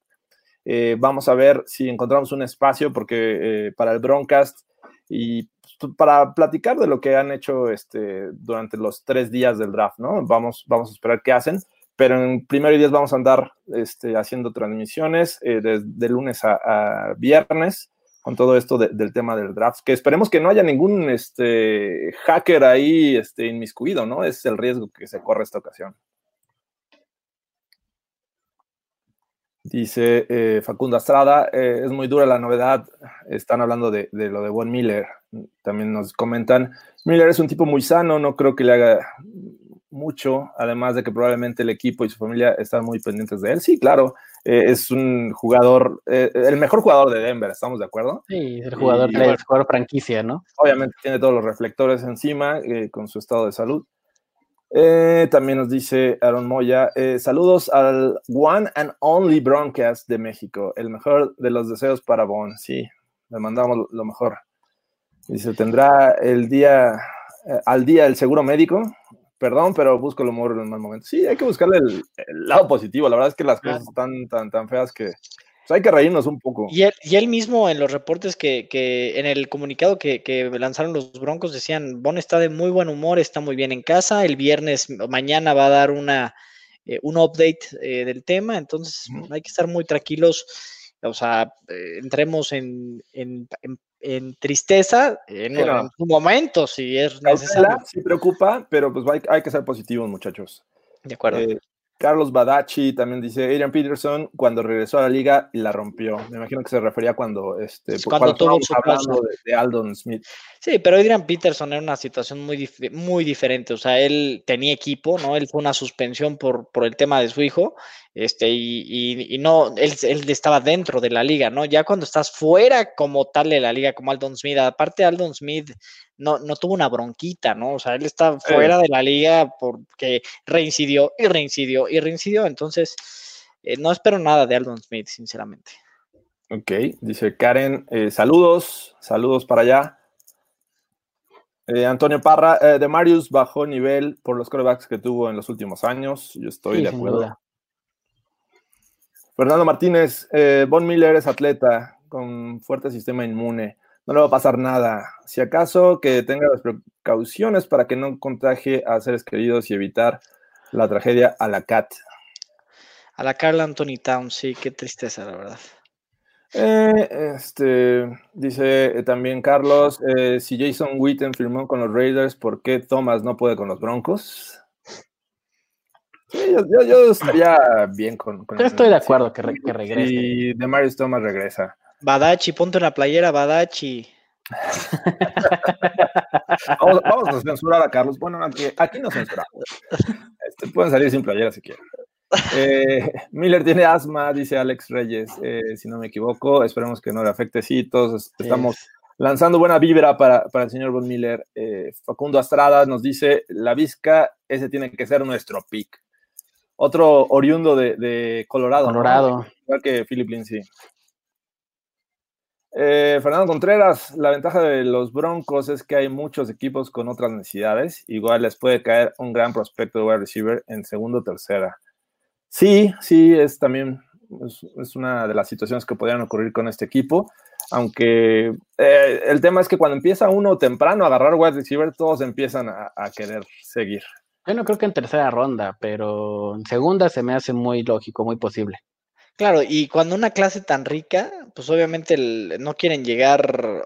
Eh, vamos a ver si encontramos un espacio porque para el broadcast y para platicar de lo que han hecho este, durante los tres días del draft, ¿no? Vamos, vamos a esperar qué hacen, pero en primer y diez vamos a andar este, haciendo transmisiones eh, de, de, lunes a, viernes con todo esto de, del tema del draft, que esperemos que no haya ningún este, hacker ahí este, inmiscuido, ¿no? Es el riesgo que se corre esta ocasión. Dice eh, Facundo Estrada, eh, es muy dura la novedad, están hablando de, de, lo de Von Miller, también nos comentan, Miller es un tipo muy sano, no creo que le haga mucho, además de que probablemente el equipo y su familia están muy pendientes de él, sí, claro, eh, es un jugador, eh, el mejor jugador de Denver, ¿estamos de acuerdo? Sí, el jugador, y, el bueno, jugador franquicia, ¿no? Obviamente tiene todos los reflectores encima eh, con su estado de salud. También nos dice Aaron Moya, saludos al One and Only Broncast de México, el mejor de los deseos para Bon. Sí, le mandamos lo mejor. Dice, tendrá el día, al día el seguro médico. Perdón, pero busco el humor en un mal momento. Sí, hay que buscarle el, el lado positivo. La verdad es que las cosas están tan, tan feas que pues, hay que reírnos un poco. Y él, y él mismo en los reportes que, que en el comunicado que, que lanzaron los Broncos decían, Bon está de muy buen humor, está muy bien en casa, el viernes, mañana va a dar una, eh, un update eh, del tema, entonces hay que estar muy tranquilos, o sea, eh, entremos en, en, en- en tristeza en, Sí, no. en su momento, si es necesario. sí preocupa, pero pues hay, hay que ser positivos, muchachos. De acuerdo. Eh, Carlos Badachi también dice, Adrian Peterson cuando regresó a la liga la rompió. Me imagino que se refería cuando, este, Cuando tuvo estábamos su hablando de, de Aldon Smith. Sí, pero Adrian Peterson era una situación muy, dif- muy diferente. O sea, él tenía equipo, ¿no? Él fue una suspensión por, por el tema de su hijo, este, y, y- y no, él, él estaba dentro de la liga, ¿no? Ya cuando estás fuera como tal de la liga, como Aldon Smith, aparte Aldon Smith no, no tuvo una bronquita, ¿no? O sea, él está fuera de la liga porque reincidió y reincidió y reincidió. Entonces, eh, no espero nada de Aldon Smith, sinceramente. Ok, dice Karen, eh, saludos, saludos para allá. Eh, Antonio Parra, eh, de Marius bajó nivel por los corebacks que tuvo en los últimos años. Yo estoy Sí, de acuerdo. Fernando Martínez, eh, Von Miller es atleta con fuerte sistema inmune. No le va a pasar nada. Si acaso que tenga las precauciones para que no contagie a seres queridos y evitar la tragedia a la CAT. A la Carla Anthony Town, sí, qué tristeza, la verdad. Eh, este, dice eh, también Carlos, eh, si Jason Witten firmó con los Raiders, ¿por qué Thomas no puede con los Broncos? Yo, yo- yo estaría bien con... con Yo estoy de acuerdo que, re- que regrese. Si Demarius Thomas regresa. Badachi, ponte una playera, Badachi. Vamos, vamos a censurar a Carlos. Bueno, aquí, aquí no censuramos. Este, pueden salir sin playera si quieren. Eh, Miller tiene asma, dice Alex Reyes, eh, si no me equivoco. Esperemos que no le afecte. Sí, todos estamos lanzando buena vibra para, para el señor Von Miller. Eh, Facundo Estrada nos dice: La Vizca, ese tiene que ser nuestro pick. Otro oriundo de, de Colorado. ¿no? Colorado. Igual que Philip Lindsay. Eh, Fernando Contreras, la ventaja de los Broncos es que hay muchos equipos con otras necesidades. Igual les puede caer un gran prospecto de wide receiver en segundo o tercera. Sí, sí, es también es, es una de las situaciones que podrían ocurrir con este equipo. Aunque eh, el tema es que cuando empieza uno temprano a agarrar wide receiver, todos empiezan a, a querer seguir. Yo no creo que en tercera ronda, pero en segunda se me hace muy lógico, muy posible. Claro, y cuando una clase tan rica, pues obviamente el- no quieren llegar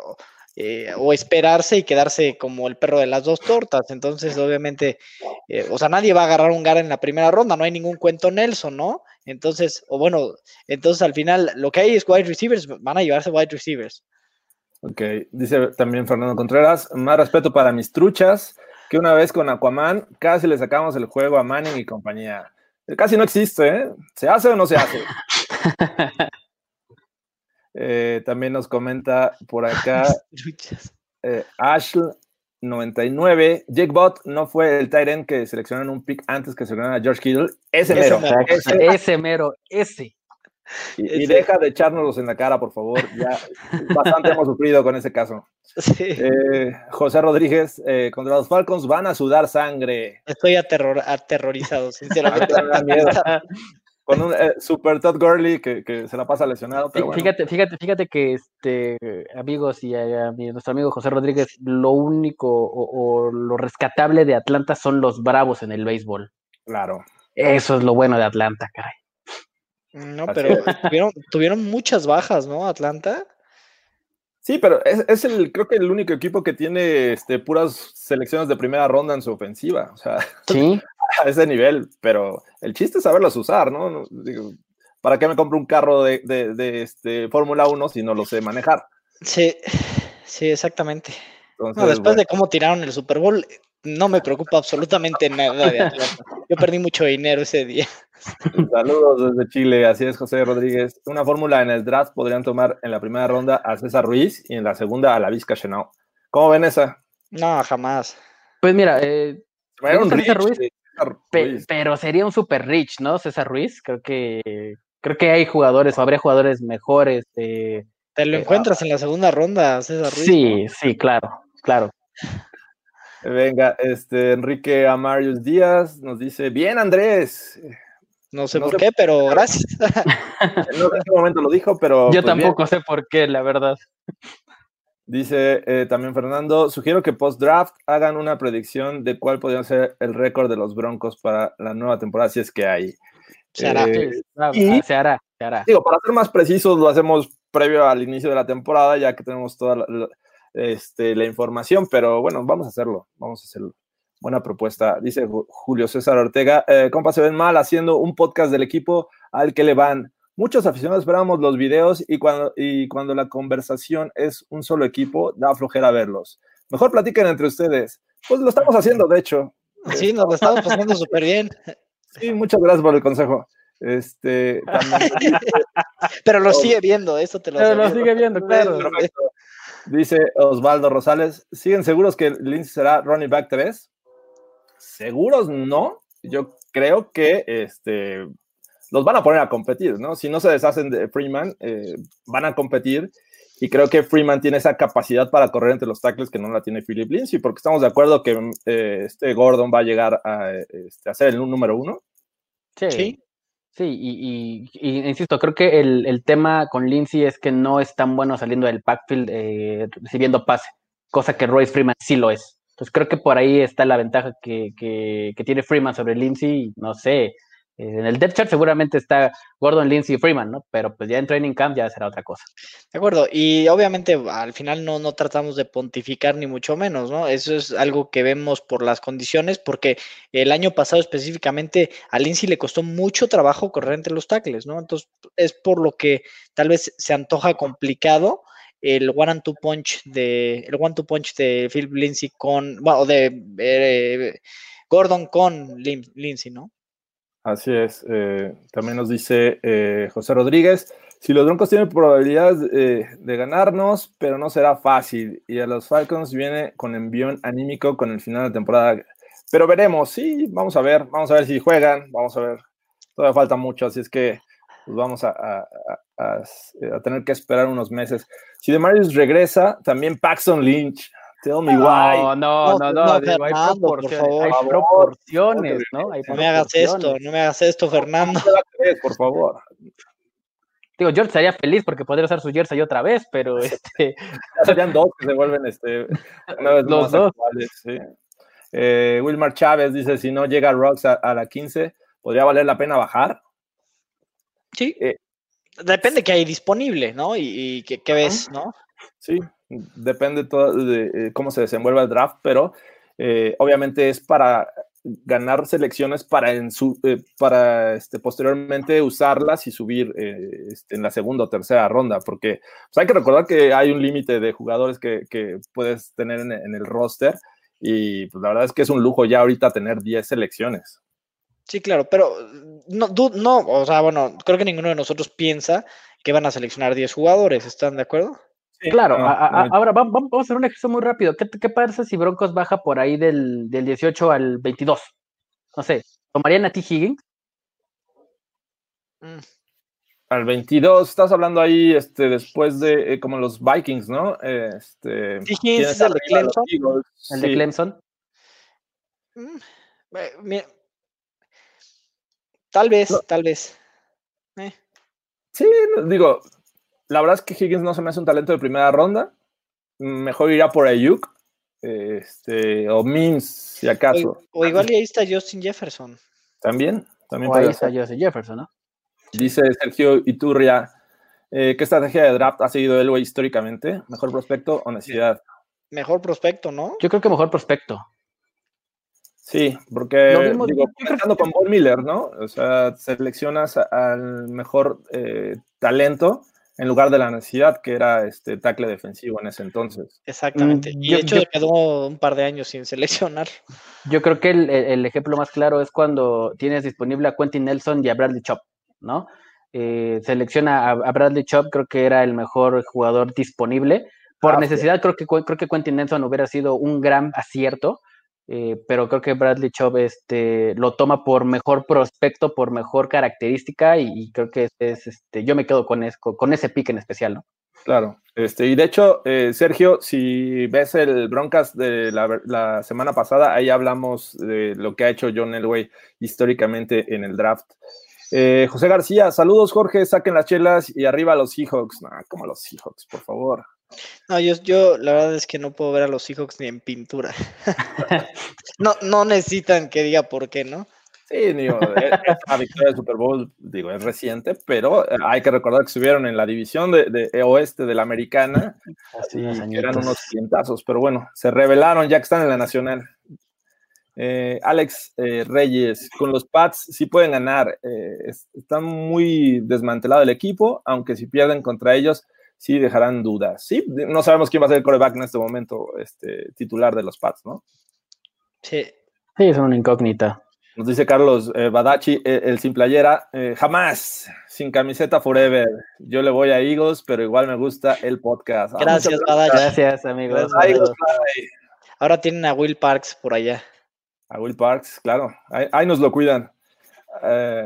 eh, o esperarse y quedarse como el perro de las dos tortas. Entonces, obviamente, eh, o sea, nadie va a agarrar un gar en la primera ronda, no hay ningún cuento Nelson, ¿no? Entonces, o bueno, entonces al final lo que hay es wide receivers, van a llevarse wide receivers. Ok, dice también Fernando Contreras, más respeto para mis truchas, que una vez con Aquaman casi le sacamos el juego a Manning y compañía. Casi no existe, ¿eh? ¿Se hace o no se hace? Eh, también nos comenta por acá eh, Ash99, Jake Bott no fue el end que seleccionaron un pick antes que seleccionaran a George Kittle. Ese Ese mero. mero. ese- Ese mero, ese. Y, y ese. deja de echárnoslos en la cara, por favor. Ya bastante hemos sufrido con ese caso. Sí, Eh, José Rodríguez, eh, contra los Falcons van a sudar sangre. estoy aterror- aterrorizado, sinceramente. Me da miedo. Con un eh, super Todd Gurley que, que se la pasa lesionado. Pero Fí- bueno. Fíjate, fíjate, fíjate que este amigos y a, a mi- nuestro amigo José Rodríguez, lo único o, o lo rescatable de Atlanta son los bravos en el béisbol. Claro. Eso es lo bueno de Atlanta, caray. No, Así pero tuvieron, tuvieron muchas bajas, ¿no? Atlanta. Sí, pero es, es el, creo que el único equipo que tiene este, puras selecciones de primera ronda en su ofensiva. O sea, Sí, a ese nivel. Pero el chiste es saberlos usar, ¿no? No, digo, ¿Para qué me compro un carro de, de, de, este, Fórmula 1 si no lo sé manejar? Sí, sí, exactamente. Entonces, No, después bueno, de cómo tiraron el Super Bowl, no me preocupa absolutamente nada de Atlanta. Yo perdí mucho dinero ese día. Saludos desde Chile, así es José Rodríguez. Una fórmula en el draft podrían tomar en la primera ronda a César Ruiz y en la segunda a la Vizca Chenao. ¿Cómo ven esa? No, jamás. pues mira, eh, César Ruiz? eh, Pe- Ruiz. pero sería un super rich, ¿no? César Ruiz, creo que creo que hay jugadores o habría jugadores mejores. eh, Te lo Eh, encuentras en la segunda ronda, César Ruiz. sí, sí, claro, claro. Venga, este Enrique Amarius Díaz nos dice, bien Andrés. No sé No por sé- qué, pero gracias. No sé en qué momento lo dijo, pero... Yo pues, bien. tampoco sé por qué, la verdad. Dice eh, también Fernando, sugiero que post-draft hagan una predicción de cuál podría ser el récord de los Broncos para la nueva temporada, si es que hay. Se hará. Eh, y- se hará, se hará. digo, para ser más precisos, lo hacemos previo al inicio de la temporada, ya que tenemos toda la, la- este, la información, pero bueno, vamos a hacerlo, vamos a hacerlo. Buena propuesta. Dice Ju- Julio César Ortega, eh, compa, se ven mal haciendo un podcast del equipo al que le van. Muchos aficionados esperamos los videos y cuando, y cuando la conversación es un solo equipo, da flojera verlos. Mejor platiquen entre ustedes. Pues lo estamos haciendo, de hecho. Sí, nos lo estamos pasando súper bien. Sí, muchas gracias por el consejo. Este, también- Pero lo sigue viendo, esto te lo Pero lo sigue viendo, claro. Perfecto. Dice Osvaldo Rosales, ¿siguen seguros que Lindsay será running back 3? Seguros no. Yo creo que este, los van a poner a competir, ¿no? Si no se deshacen de Freeman, eh, van a competir. Y creo que Freeman tiene esa capacidad para correr entre los tackles que no la tiene Philip Lindsay, porque estamos de acuerdo que eh, este Gordon va a llegar a, este, a ser el número uno. Sí. Sí. Sí, y, y- y insisto, creo que el, el tema con Lindsay es que no es tan bueno saliendo del backfield eh, recibiendo pase, cosa que Royce Freeman sí lo es. Entonces creo que por ahí está la ventaja que, que- que tiene Freeman sobre Lindsay, no sé. En el depth chart seguramente está Gordon, Lindsay y Freeman, ¿no? Pero pues ya en training camp ya será otra cosa. De acuerdo, y obviamente al final no, no tratamos de pontificar ni mucho menos, ¿no? Eso es algo que vemos por las condiciones, porque el año pasado específicamente a Lindsay le costó mucho trabajo correr entre los tackles, ¿no? Entonces es por lo que tal vez se antoja complicado el one and two punch de el one two punch de Phil Lindsay con bueno de eh, Gordon con Lin- Lindsay, ¿no? Así es. eh, también nos dice eh, José Rodríguez, si los Broncos tienen probabilidades eh, de ganarnos, pero no será fácil. Y a los Falcons viene con envión anímico con el final de temporada. Pero veremos, sí, vamos a ver, vamos a ver si juegan, vamos a ver. Todavía falta mucho, así es que pues vamos a, a- tener que esperar unos meses. Si Demarius regresa, también Paxton Lynch. Tell me why. No, no, No, no, no, digo, hay, Fernando, por proporciones, hay favor. proporciones, ¿no? Hay No me hagas esto, no me hagas esto, Fernando. Por favor. Digo, George estaría feliz porque podría usar su jersey otra vez, pero este, serían dos que se vuelven este, una vez Los más dos. actuales. sí. Eh, Wilmar Chávez dice: si no llega Rocks a, a la 15, ¿podría valer la pena bajar? Sí. Eh, Depende que hay disponible, ¿no? Y, y qué, qué ves, ¿no? Sí, depende todo de eh, cómo se desenvuelva el draft, pero eh, obviamente es para ganar selecciones para, en su, eh, para este, posteriormente usarlas y subir este, en la segunda o tercera ronda, porque pues, hay que recordar que hay un límite de jugadores que, que puedes tener en, en el roster y pues, la verdad es que es un lujo ya ahorita tener 10 selecciones. Sí, claro, pero no, no, o sea, bueno, creo que ninguno de nosotros piensa que van a seleccionar 10 jugadores, ¿están de acuerdo? Claro, no, a- a- no. ahora vam- vam- vamos a hacer un ejercicio muy rápido. ¿Qué, qué pasa si Broncos baja por ahí del, del 18 al 22? No sé, ¿tomarían a T. Higgins? Mm, Al 22, estás hablando ahí este, después de eh, como los Vikings, ¿no? Este, Higgins es el de Clemson. Eagles, El de. Clemson. mm, eh, mira, tal vez, No. tal vez. Eh, Sí, digo, la verdad es que Higgins no se me hace un talento de primera ronda. Mejor iría por Ayuk este, o Mims, si acaso. O, o igual y ahí está Justin Jefferson. También, también O ahí está. Joseph Jefferson, ¿no? Dice Sergio Iturria, eh, ¿qué estrategia de draft ha seguido Elway históricamente? ¿Mejor prospecto o necesidad? Mejor prospecto, ¿no? Yo creo que mejor prospecto. Sí, porque Lo mismo- digo, comenzando con Von Miller, ¿no? O sea, seleccionas al mejor eh, talento en lugar de la necesidad, que era este tackle defensivo en ese entonces. Exactamente. Mm, y yo- de hecho yo- quedó un par de años sin seleccionar. Yo creo que el, el- ejemplo más claro es cuando tienes disponible a Quentin Nelson y a Bradley Chop, ¿no? Eh, selecciona a, a Bradley Chop, creo que era el mejor jugador disponible. Por Ah, sí. necesidad, creo que, creo que Quentin Nelson hubiera sido un gran acierto, eh, pero creo que Bradley Chubb este, lo toma por mejor prospecto, por mejor característica, y, creo que es, este, yo me quedo con, es, con, ese pick en especial, ¿no? Claro, este, y de hecho, eh, Sergio, si ves el Broncas de la, semana pasada, ahí hablamos de lo que ha hecho John Elway históricamente en el draft. Eh, José García, saludos Jorge, saquen las chelas y arriba los Seahawks. No, como los Seahawks, por favor. No, yo, yo la verdad es que no puedo ver a los Seahawks ni en pintura. no, no necesitan que diga por qué, ¿no? Sí, digo, la victoria del Super Bowl, digo, es reciente, pero hay que recordar que estuvieron en la división de, de oeste de la americana, así eran unos clientazos, pero bueno, se revelaron ya que están en la nacional. Eh, Alex eh, Reyes, con los Pats sí pueden ganar, eh, están muy desmantelado el equipo, aunque si pierden contra ellos, sí dejarán dudas. Sí, no sabemos quién va a ser el coreback en este momento, este titular de los Pats, ¿no? Sí. Sí, es una incógnita. Nos dice Carlos eh, Badachi, eh, el sin playera, eh, jamás, sin camiseta forever. Yo le voy a Eagles, pero igual me gusta el podcast. Ah, gracias, Badachi. Gracias, amigos. Gracias. Ahora tienen a Will Parks por allá. A Will Parks, claro. Ahí, ahí nos lo cuidan.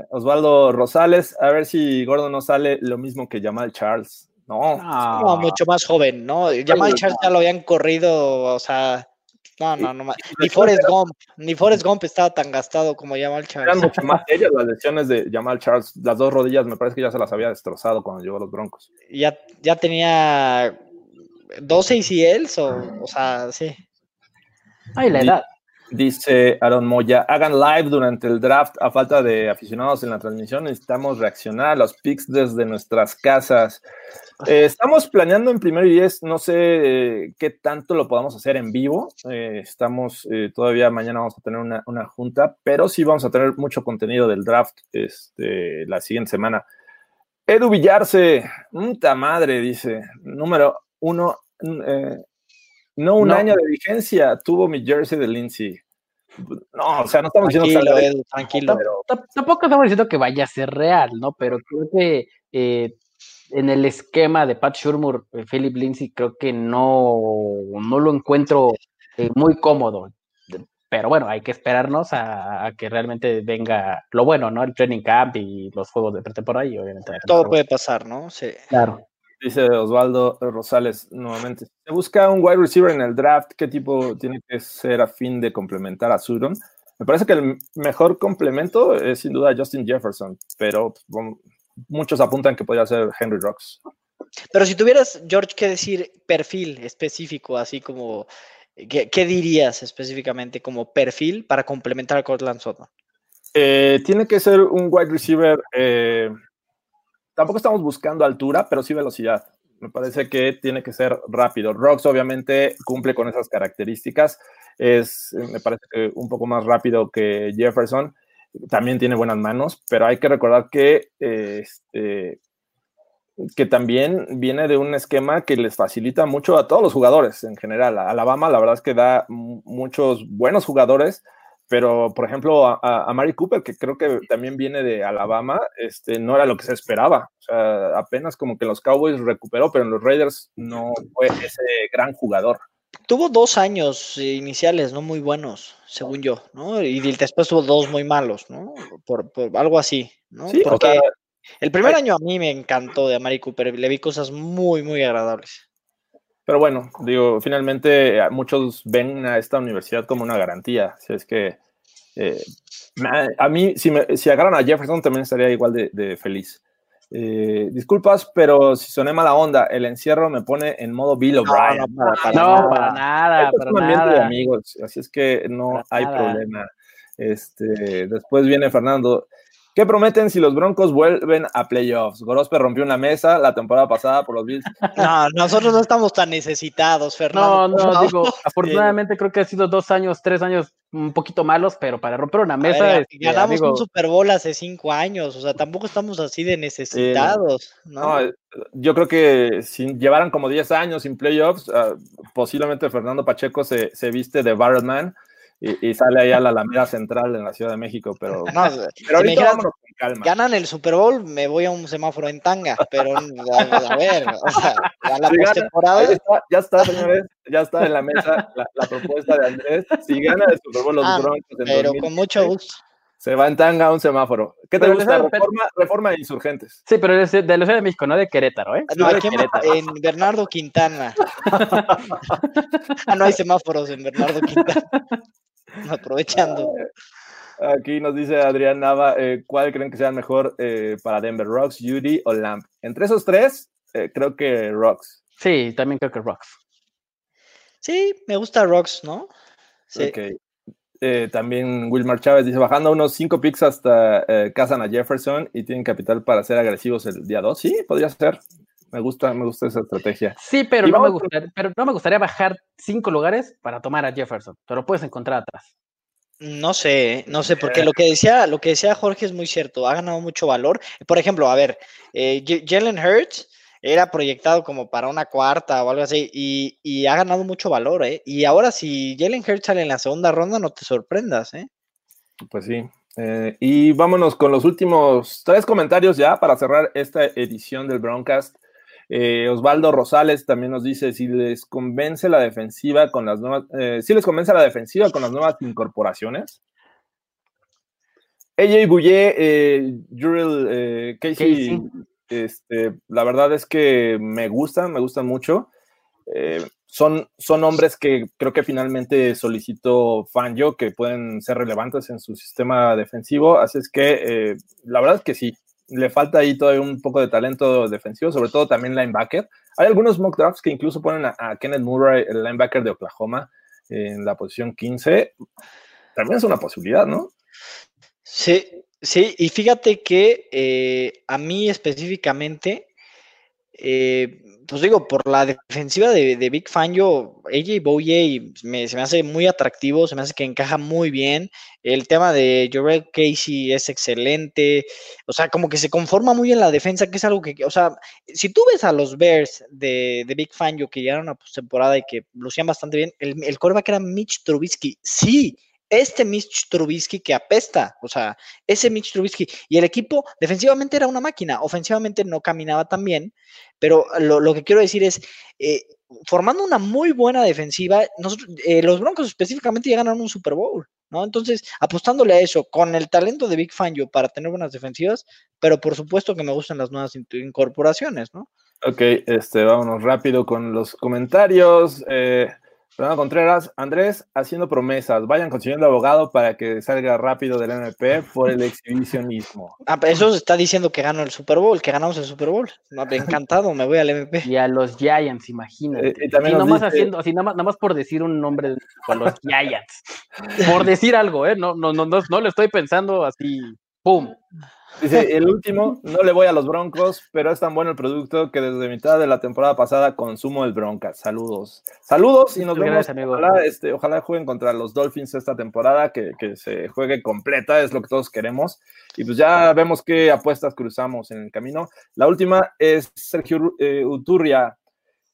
Osvaldo Rosales, a ver si Gordo no sale lo mismo que Jamal Charles. No. no, no mucho más joven, ¿no? Jamal Charles ya lo habían corrido, o sea, no, no, no. Ni Forrest Gump, ni Forrest Gump estaba tan gastado como Jamal Charles. Eran mucho más ellas las lesiones de Jamal Charles. Las dos rodillas me parece que ya se las había destrozado cuando llegó a los Broncos. Ya, ya tenía 12 ACLs o, o sea, sí. Ay, la edad. Dice Aaron Moya, hagan live durante el draft a falta de aficionados en la transmisión. Necesitamos reaccionar a los picks desde nuestras casas. Eh, estamos planeando en primero y diez, no sé eh, qué tanto lo podamos hacer en vivo. Eh, estamos todavía mañana vamos a tener una, una, junta, pero sí vamos a tener mucho contenido del draft este, la siguiente semana. Edu Villarse, puta madre, dice, número uno, no un no. año de vigencia, tuvo mi jersey de Lindsay. No, o sea, no estamos tranquilo, diciendo Edu, tranquilo. Pero... Tampoco estamos diciendo que vaya a ser real, ¿no? Pero creo que eh, en el esquema de Pat Shurmur, eh, Philip Lindsay, creo que no, no lo encuentro eh, muy cómodo. Pero bueno, hay que esperarnos a, a, que realmente venga lo bueno, ¿no? El training camp y los juegos de pretemporada y obviamente. Todo puede pasar, ¿no? Sí. Claro. Dice Osvaldo Rosales nuevamente. Se busca un wide receiver en el draft. ¿Qué tipo tiene que ser a fin de complementar a Sudon? Me parece que el mejor complemento es sin duda Justin Jefferson, pero bueno, muchos apuntan que podría ser Henry Rocks. Pero si tuvieras, George, que decir perfil específico, así como, ¿qué, qué dirías específicamente como perfil para complementar a Cortland Sutton? Eh, tiene que ser un wide receiver eh, tampoco estamos buscando altura, pero sí velocidad. Me parece que tiene que ser rápido. Rocks obviamente cumple con esas características. Es, me parece que un poco más rápido que Jefferson. También tiene buenas manos, pero hay que recordar que, eh, este, que también viene de un esquema que les facilita mucho a todos los jugadores en general. Alabama, la verdad es que da muchos buenos jugadores, pero por ejemplo a, a, Mari Cooper, que creo que también viene de Alabama, este, no era lo que se esperaba. O sea, apenas como que los Cowboys recuperó, pero en los Raiders no fue ese gran jugador. Tuvo dos años iniciales, no muy buenos, según yo, ¿no? Y después tuvo dos muy malos, ¿no? Por, por algo así, ¿no? Sí, Porque o sea, el primer año a mí me encantó de Mari Cooper, le vi cosas muy, muy agradables. Pero bueno, digo, finalmente muchos ven a esta universidad como una garantía. Si es que eh, a mí, si, me, si agarran a Jefferson, también estaría igual de, de feliz. Eh, disculpas, pero si soné mala onda, el encierro me pone en modo Bill O'Brien. No, no, para, no, para nada. Esto para es un ambiente nada. de amigos, así es que no Para hay nada. problema. Este, después viene Fernando. ¿Qué prometen si los Broncos vuelven a playoffs? Gorospe rompió una mesa la temporada pasada por los Bills. No, nosotros no estamos tan necesitados, No, Fernando. no, por favor. digo, afortunadamente creo que ha sido dos años, tres años un poquito malos, pero para romper una mesa, ver, este, ganamos amigo, un Super Bowl hace cinco años, o sea, tampoco estamos así de necesitados, ¿no? No, eh, yo creo que si llevaran como 10 años sin playoffs, ah, posiblemente Fernando Pacheco se, se viste de Barrelman y, y sale ahí a la Alameda Central en la Ciudad de México, pero, No, pero si ahorita vámonos con calma. ganan el Super Bowl, me voy a un semáforo en tanga, pero a, a ver, o sea, a la Si postemporada. está, ya está, señores, ya está en la mesa la, la propuesta de Andrés. Si gana el Super Bowl los Ah, Broncos en Pero 2016, con mucho gusto. se va en tanga a un semáforo. ¿Qué te Pero gusta? Reforma, reforma de insurgentes. Sí, pero es de de la Ciudad de México, no de Querétaro, ¿eh? No, de aquí en, Querétaro. en Bernardo Quintana. ah, no hay semáforos en Bernardo Quintana. Aprovechando. Aquí nos dice Adrián Nava, eh, ¿cuál creen que sea el mejor eh, para Denver? ¿Rocks, Judy o Lamp? Entre esos tres, eh, creo que Rocks. Sí, también creo que Rocks. Sí, me gusta Rocks, ¿no? Sí. Ok. Eh, también Wilmar Chávez dice, bajando unos cinco picks hasta eh, casan a Jefferson y tienen capital para ser agresivos el día 2. Sí, podría ser. Me gusta, me gusta esa estrategia. Sí, pero no, me gustaría, pero no me gustaría bajar cinco lugares para tomar a Jefferson. Te lo puedes encontrar atrás. No sé, ¿eh? no sé, porque lo que decía, lo que decía Jorge es muy cierto, ha ganado mucho valor. Por ejemplo, a ver, eh, Jalen Hurts era proyectado como para una cuarta o algo así, y, y ha ganado mucho valor, ¿eh? Y ahora si Jalen Hurts sale en la segunda ronda, no te sorprendas, ¿eh? Pues sí. Eh, y vámonos con los últimos tres comentarios ya para cerrar esta edición del Broadcast. Eh, Osvaldo Rosales también nos dice si les convence la defensiva con las nuevas, eh, si les convence la defensiva con las nuevas incorporaciones. AJ Bouye, eh, Jurel, eh, Casey, Casey. Este, la verdad es que me gustan, me gustan mucho. Son, son hombres que creo que finalmente solicitó Fangio, que pueden ser relevantes en su sistema defensivo. Así es que la verdad es que sí, le falta ahí todavía un poco de talento defensivo, sobre todo también linebacker. Hay algunos mock drafts que incluso ponen a, Kenneth Murray, el linebacker de Oklahoma, en la posición 15. También es una posibilidad, ¿no? Sí, sí, y fíjate que eh, a mí específicamente, eh, pues digo, por la defensiva de, de Big Fangio, AJ Bouye me, se me hace muy atractivo, se me hace que encaja muy bien. El tema de Jorel Casey es excelente, o sea, como que se conforma muy en la defensa, que es algo que, o sea, si tú ves a los Bears de, de Big Fangio que llegaron a postemporada y que lucían bastante bien, el, el quarterback era Mitch Trubisky, sí, este Mitch Trubisky que apesta, o sea, ese Mitch Trubisky y el equipo defensivamente era una máquina, ofensivamente no caminaba tan bien, pero lo, que quiero decir es, eh, formando una muy buena defensiva, nosotros, eh, los Broncos específicamente ya ganaron un Super Bowl, ¿no? Entonces, apostándole a eso, con el talento de Big Fangio para tener buenas defensivas, pero por supuesto que me gustan las nuevas in- incorporaciones, ¿no? Ok, este, vámonos rápido con los comentarios. Eh, Fernando Contreras, Andrés, haciendo promesas, vayan consiguiendo abogado para que salga rápido del MP por el exhibicionismo. Ah, pero eso se está diciendo que ganó el Super Bowl, que ganamos el Super Bowl. No, encantado, me voy al MP. Y a los Giants, imagínate. Eh, y también Así nomás dice- haciendo, así nada más, nada más por decir un nombre a los Giants. Por decir algo, ¿eh? No, no, no, no, no lo estoy pensando así, ¡pum! Dice, el último, no le voy a los Broncos, pero es tan bueno el producto que desde mitad de la temporada pasada consumo el Broncas. Saludos. Saludos y nos Gracias, vemos. amigo. Ojalá, este, ojalá jueguen contra los Dolphins esta temporada, que, que se juegue completa, es lo que todos queremos. Y pues ya vemos qué apuestas cruzamos en el camino. La última es Sergio eh, Uturria.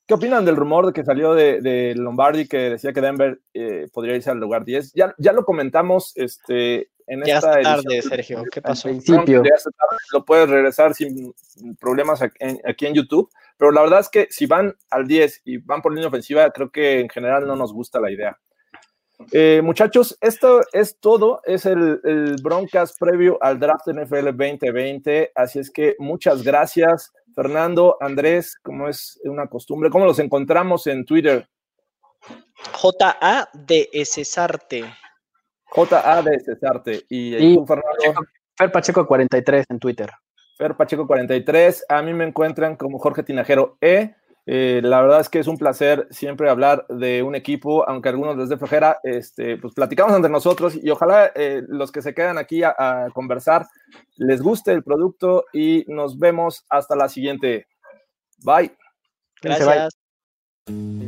¿Qué opinan del rumor de que salió de, de Lombardi que decía que Denver eh, podría irse al lugar 10? Ya, ya lo comentamos este, en Ya esta tarde, edición. Sergio, ¿qué Al pasó? principio. Ya tarde, Lo puedes regresar sin problemas aquí en, aquí en YouTube, pero la verdad es que si van al 10 y van por línea ofensiva, creo que en general no nos gusta la idea. Eh, muchachos, esto es todo, es el, el Broncas previo al draft NFL 2020, así es que muchas gracias, Fernando, Andrés, como es una costumbre, ¿cómo los encontramos en Twitter? J.A.D.S. JA de Cesarte y, Y tú, Fernando. Fer Pacheco 43 en Twitter. Fer Pacheco 43. A mí me encuentran como Jorge Tinajero E. Eh, la verdad es que es un placer siempre hablar de un equipo, aunque a algunos les dé flojera, este, pues platicamos entre nosotros y ojalá eh, los que se quedan aquí a, a conversar les guste el producto y nos vemos hasta la siguiente. Bye. Cuídense, bye.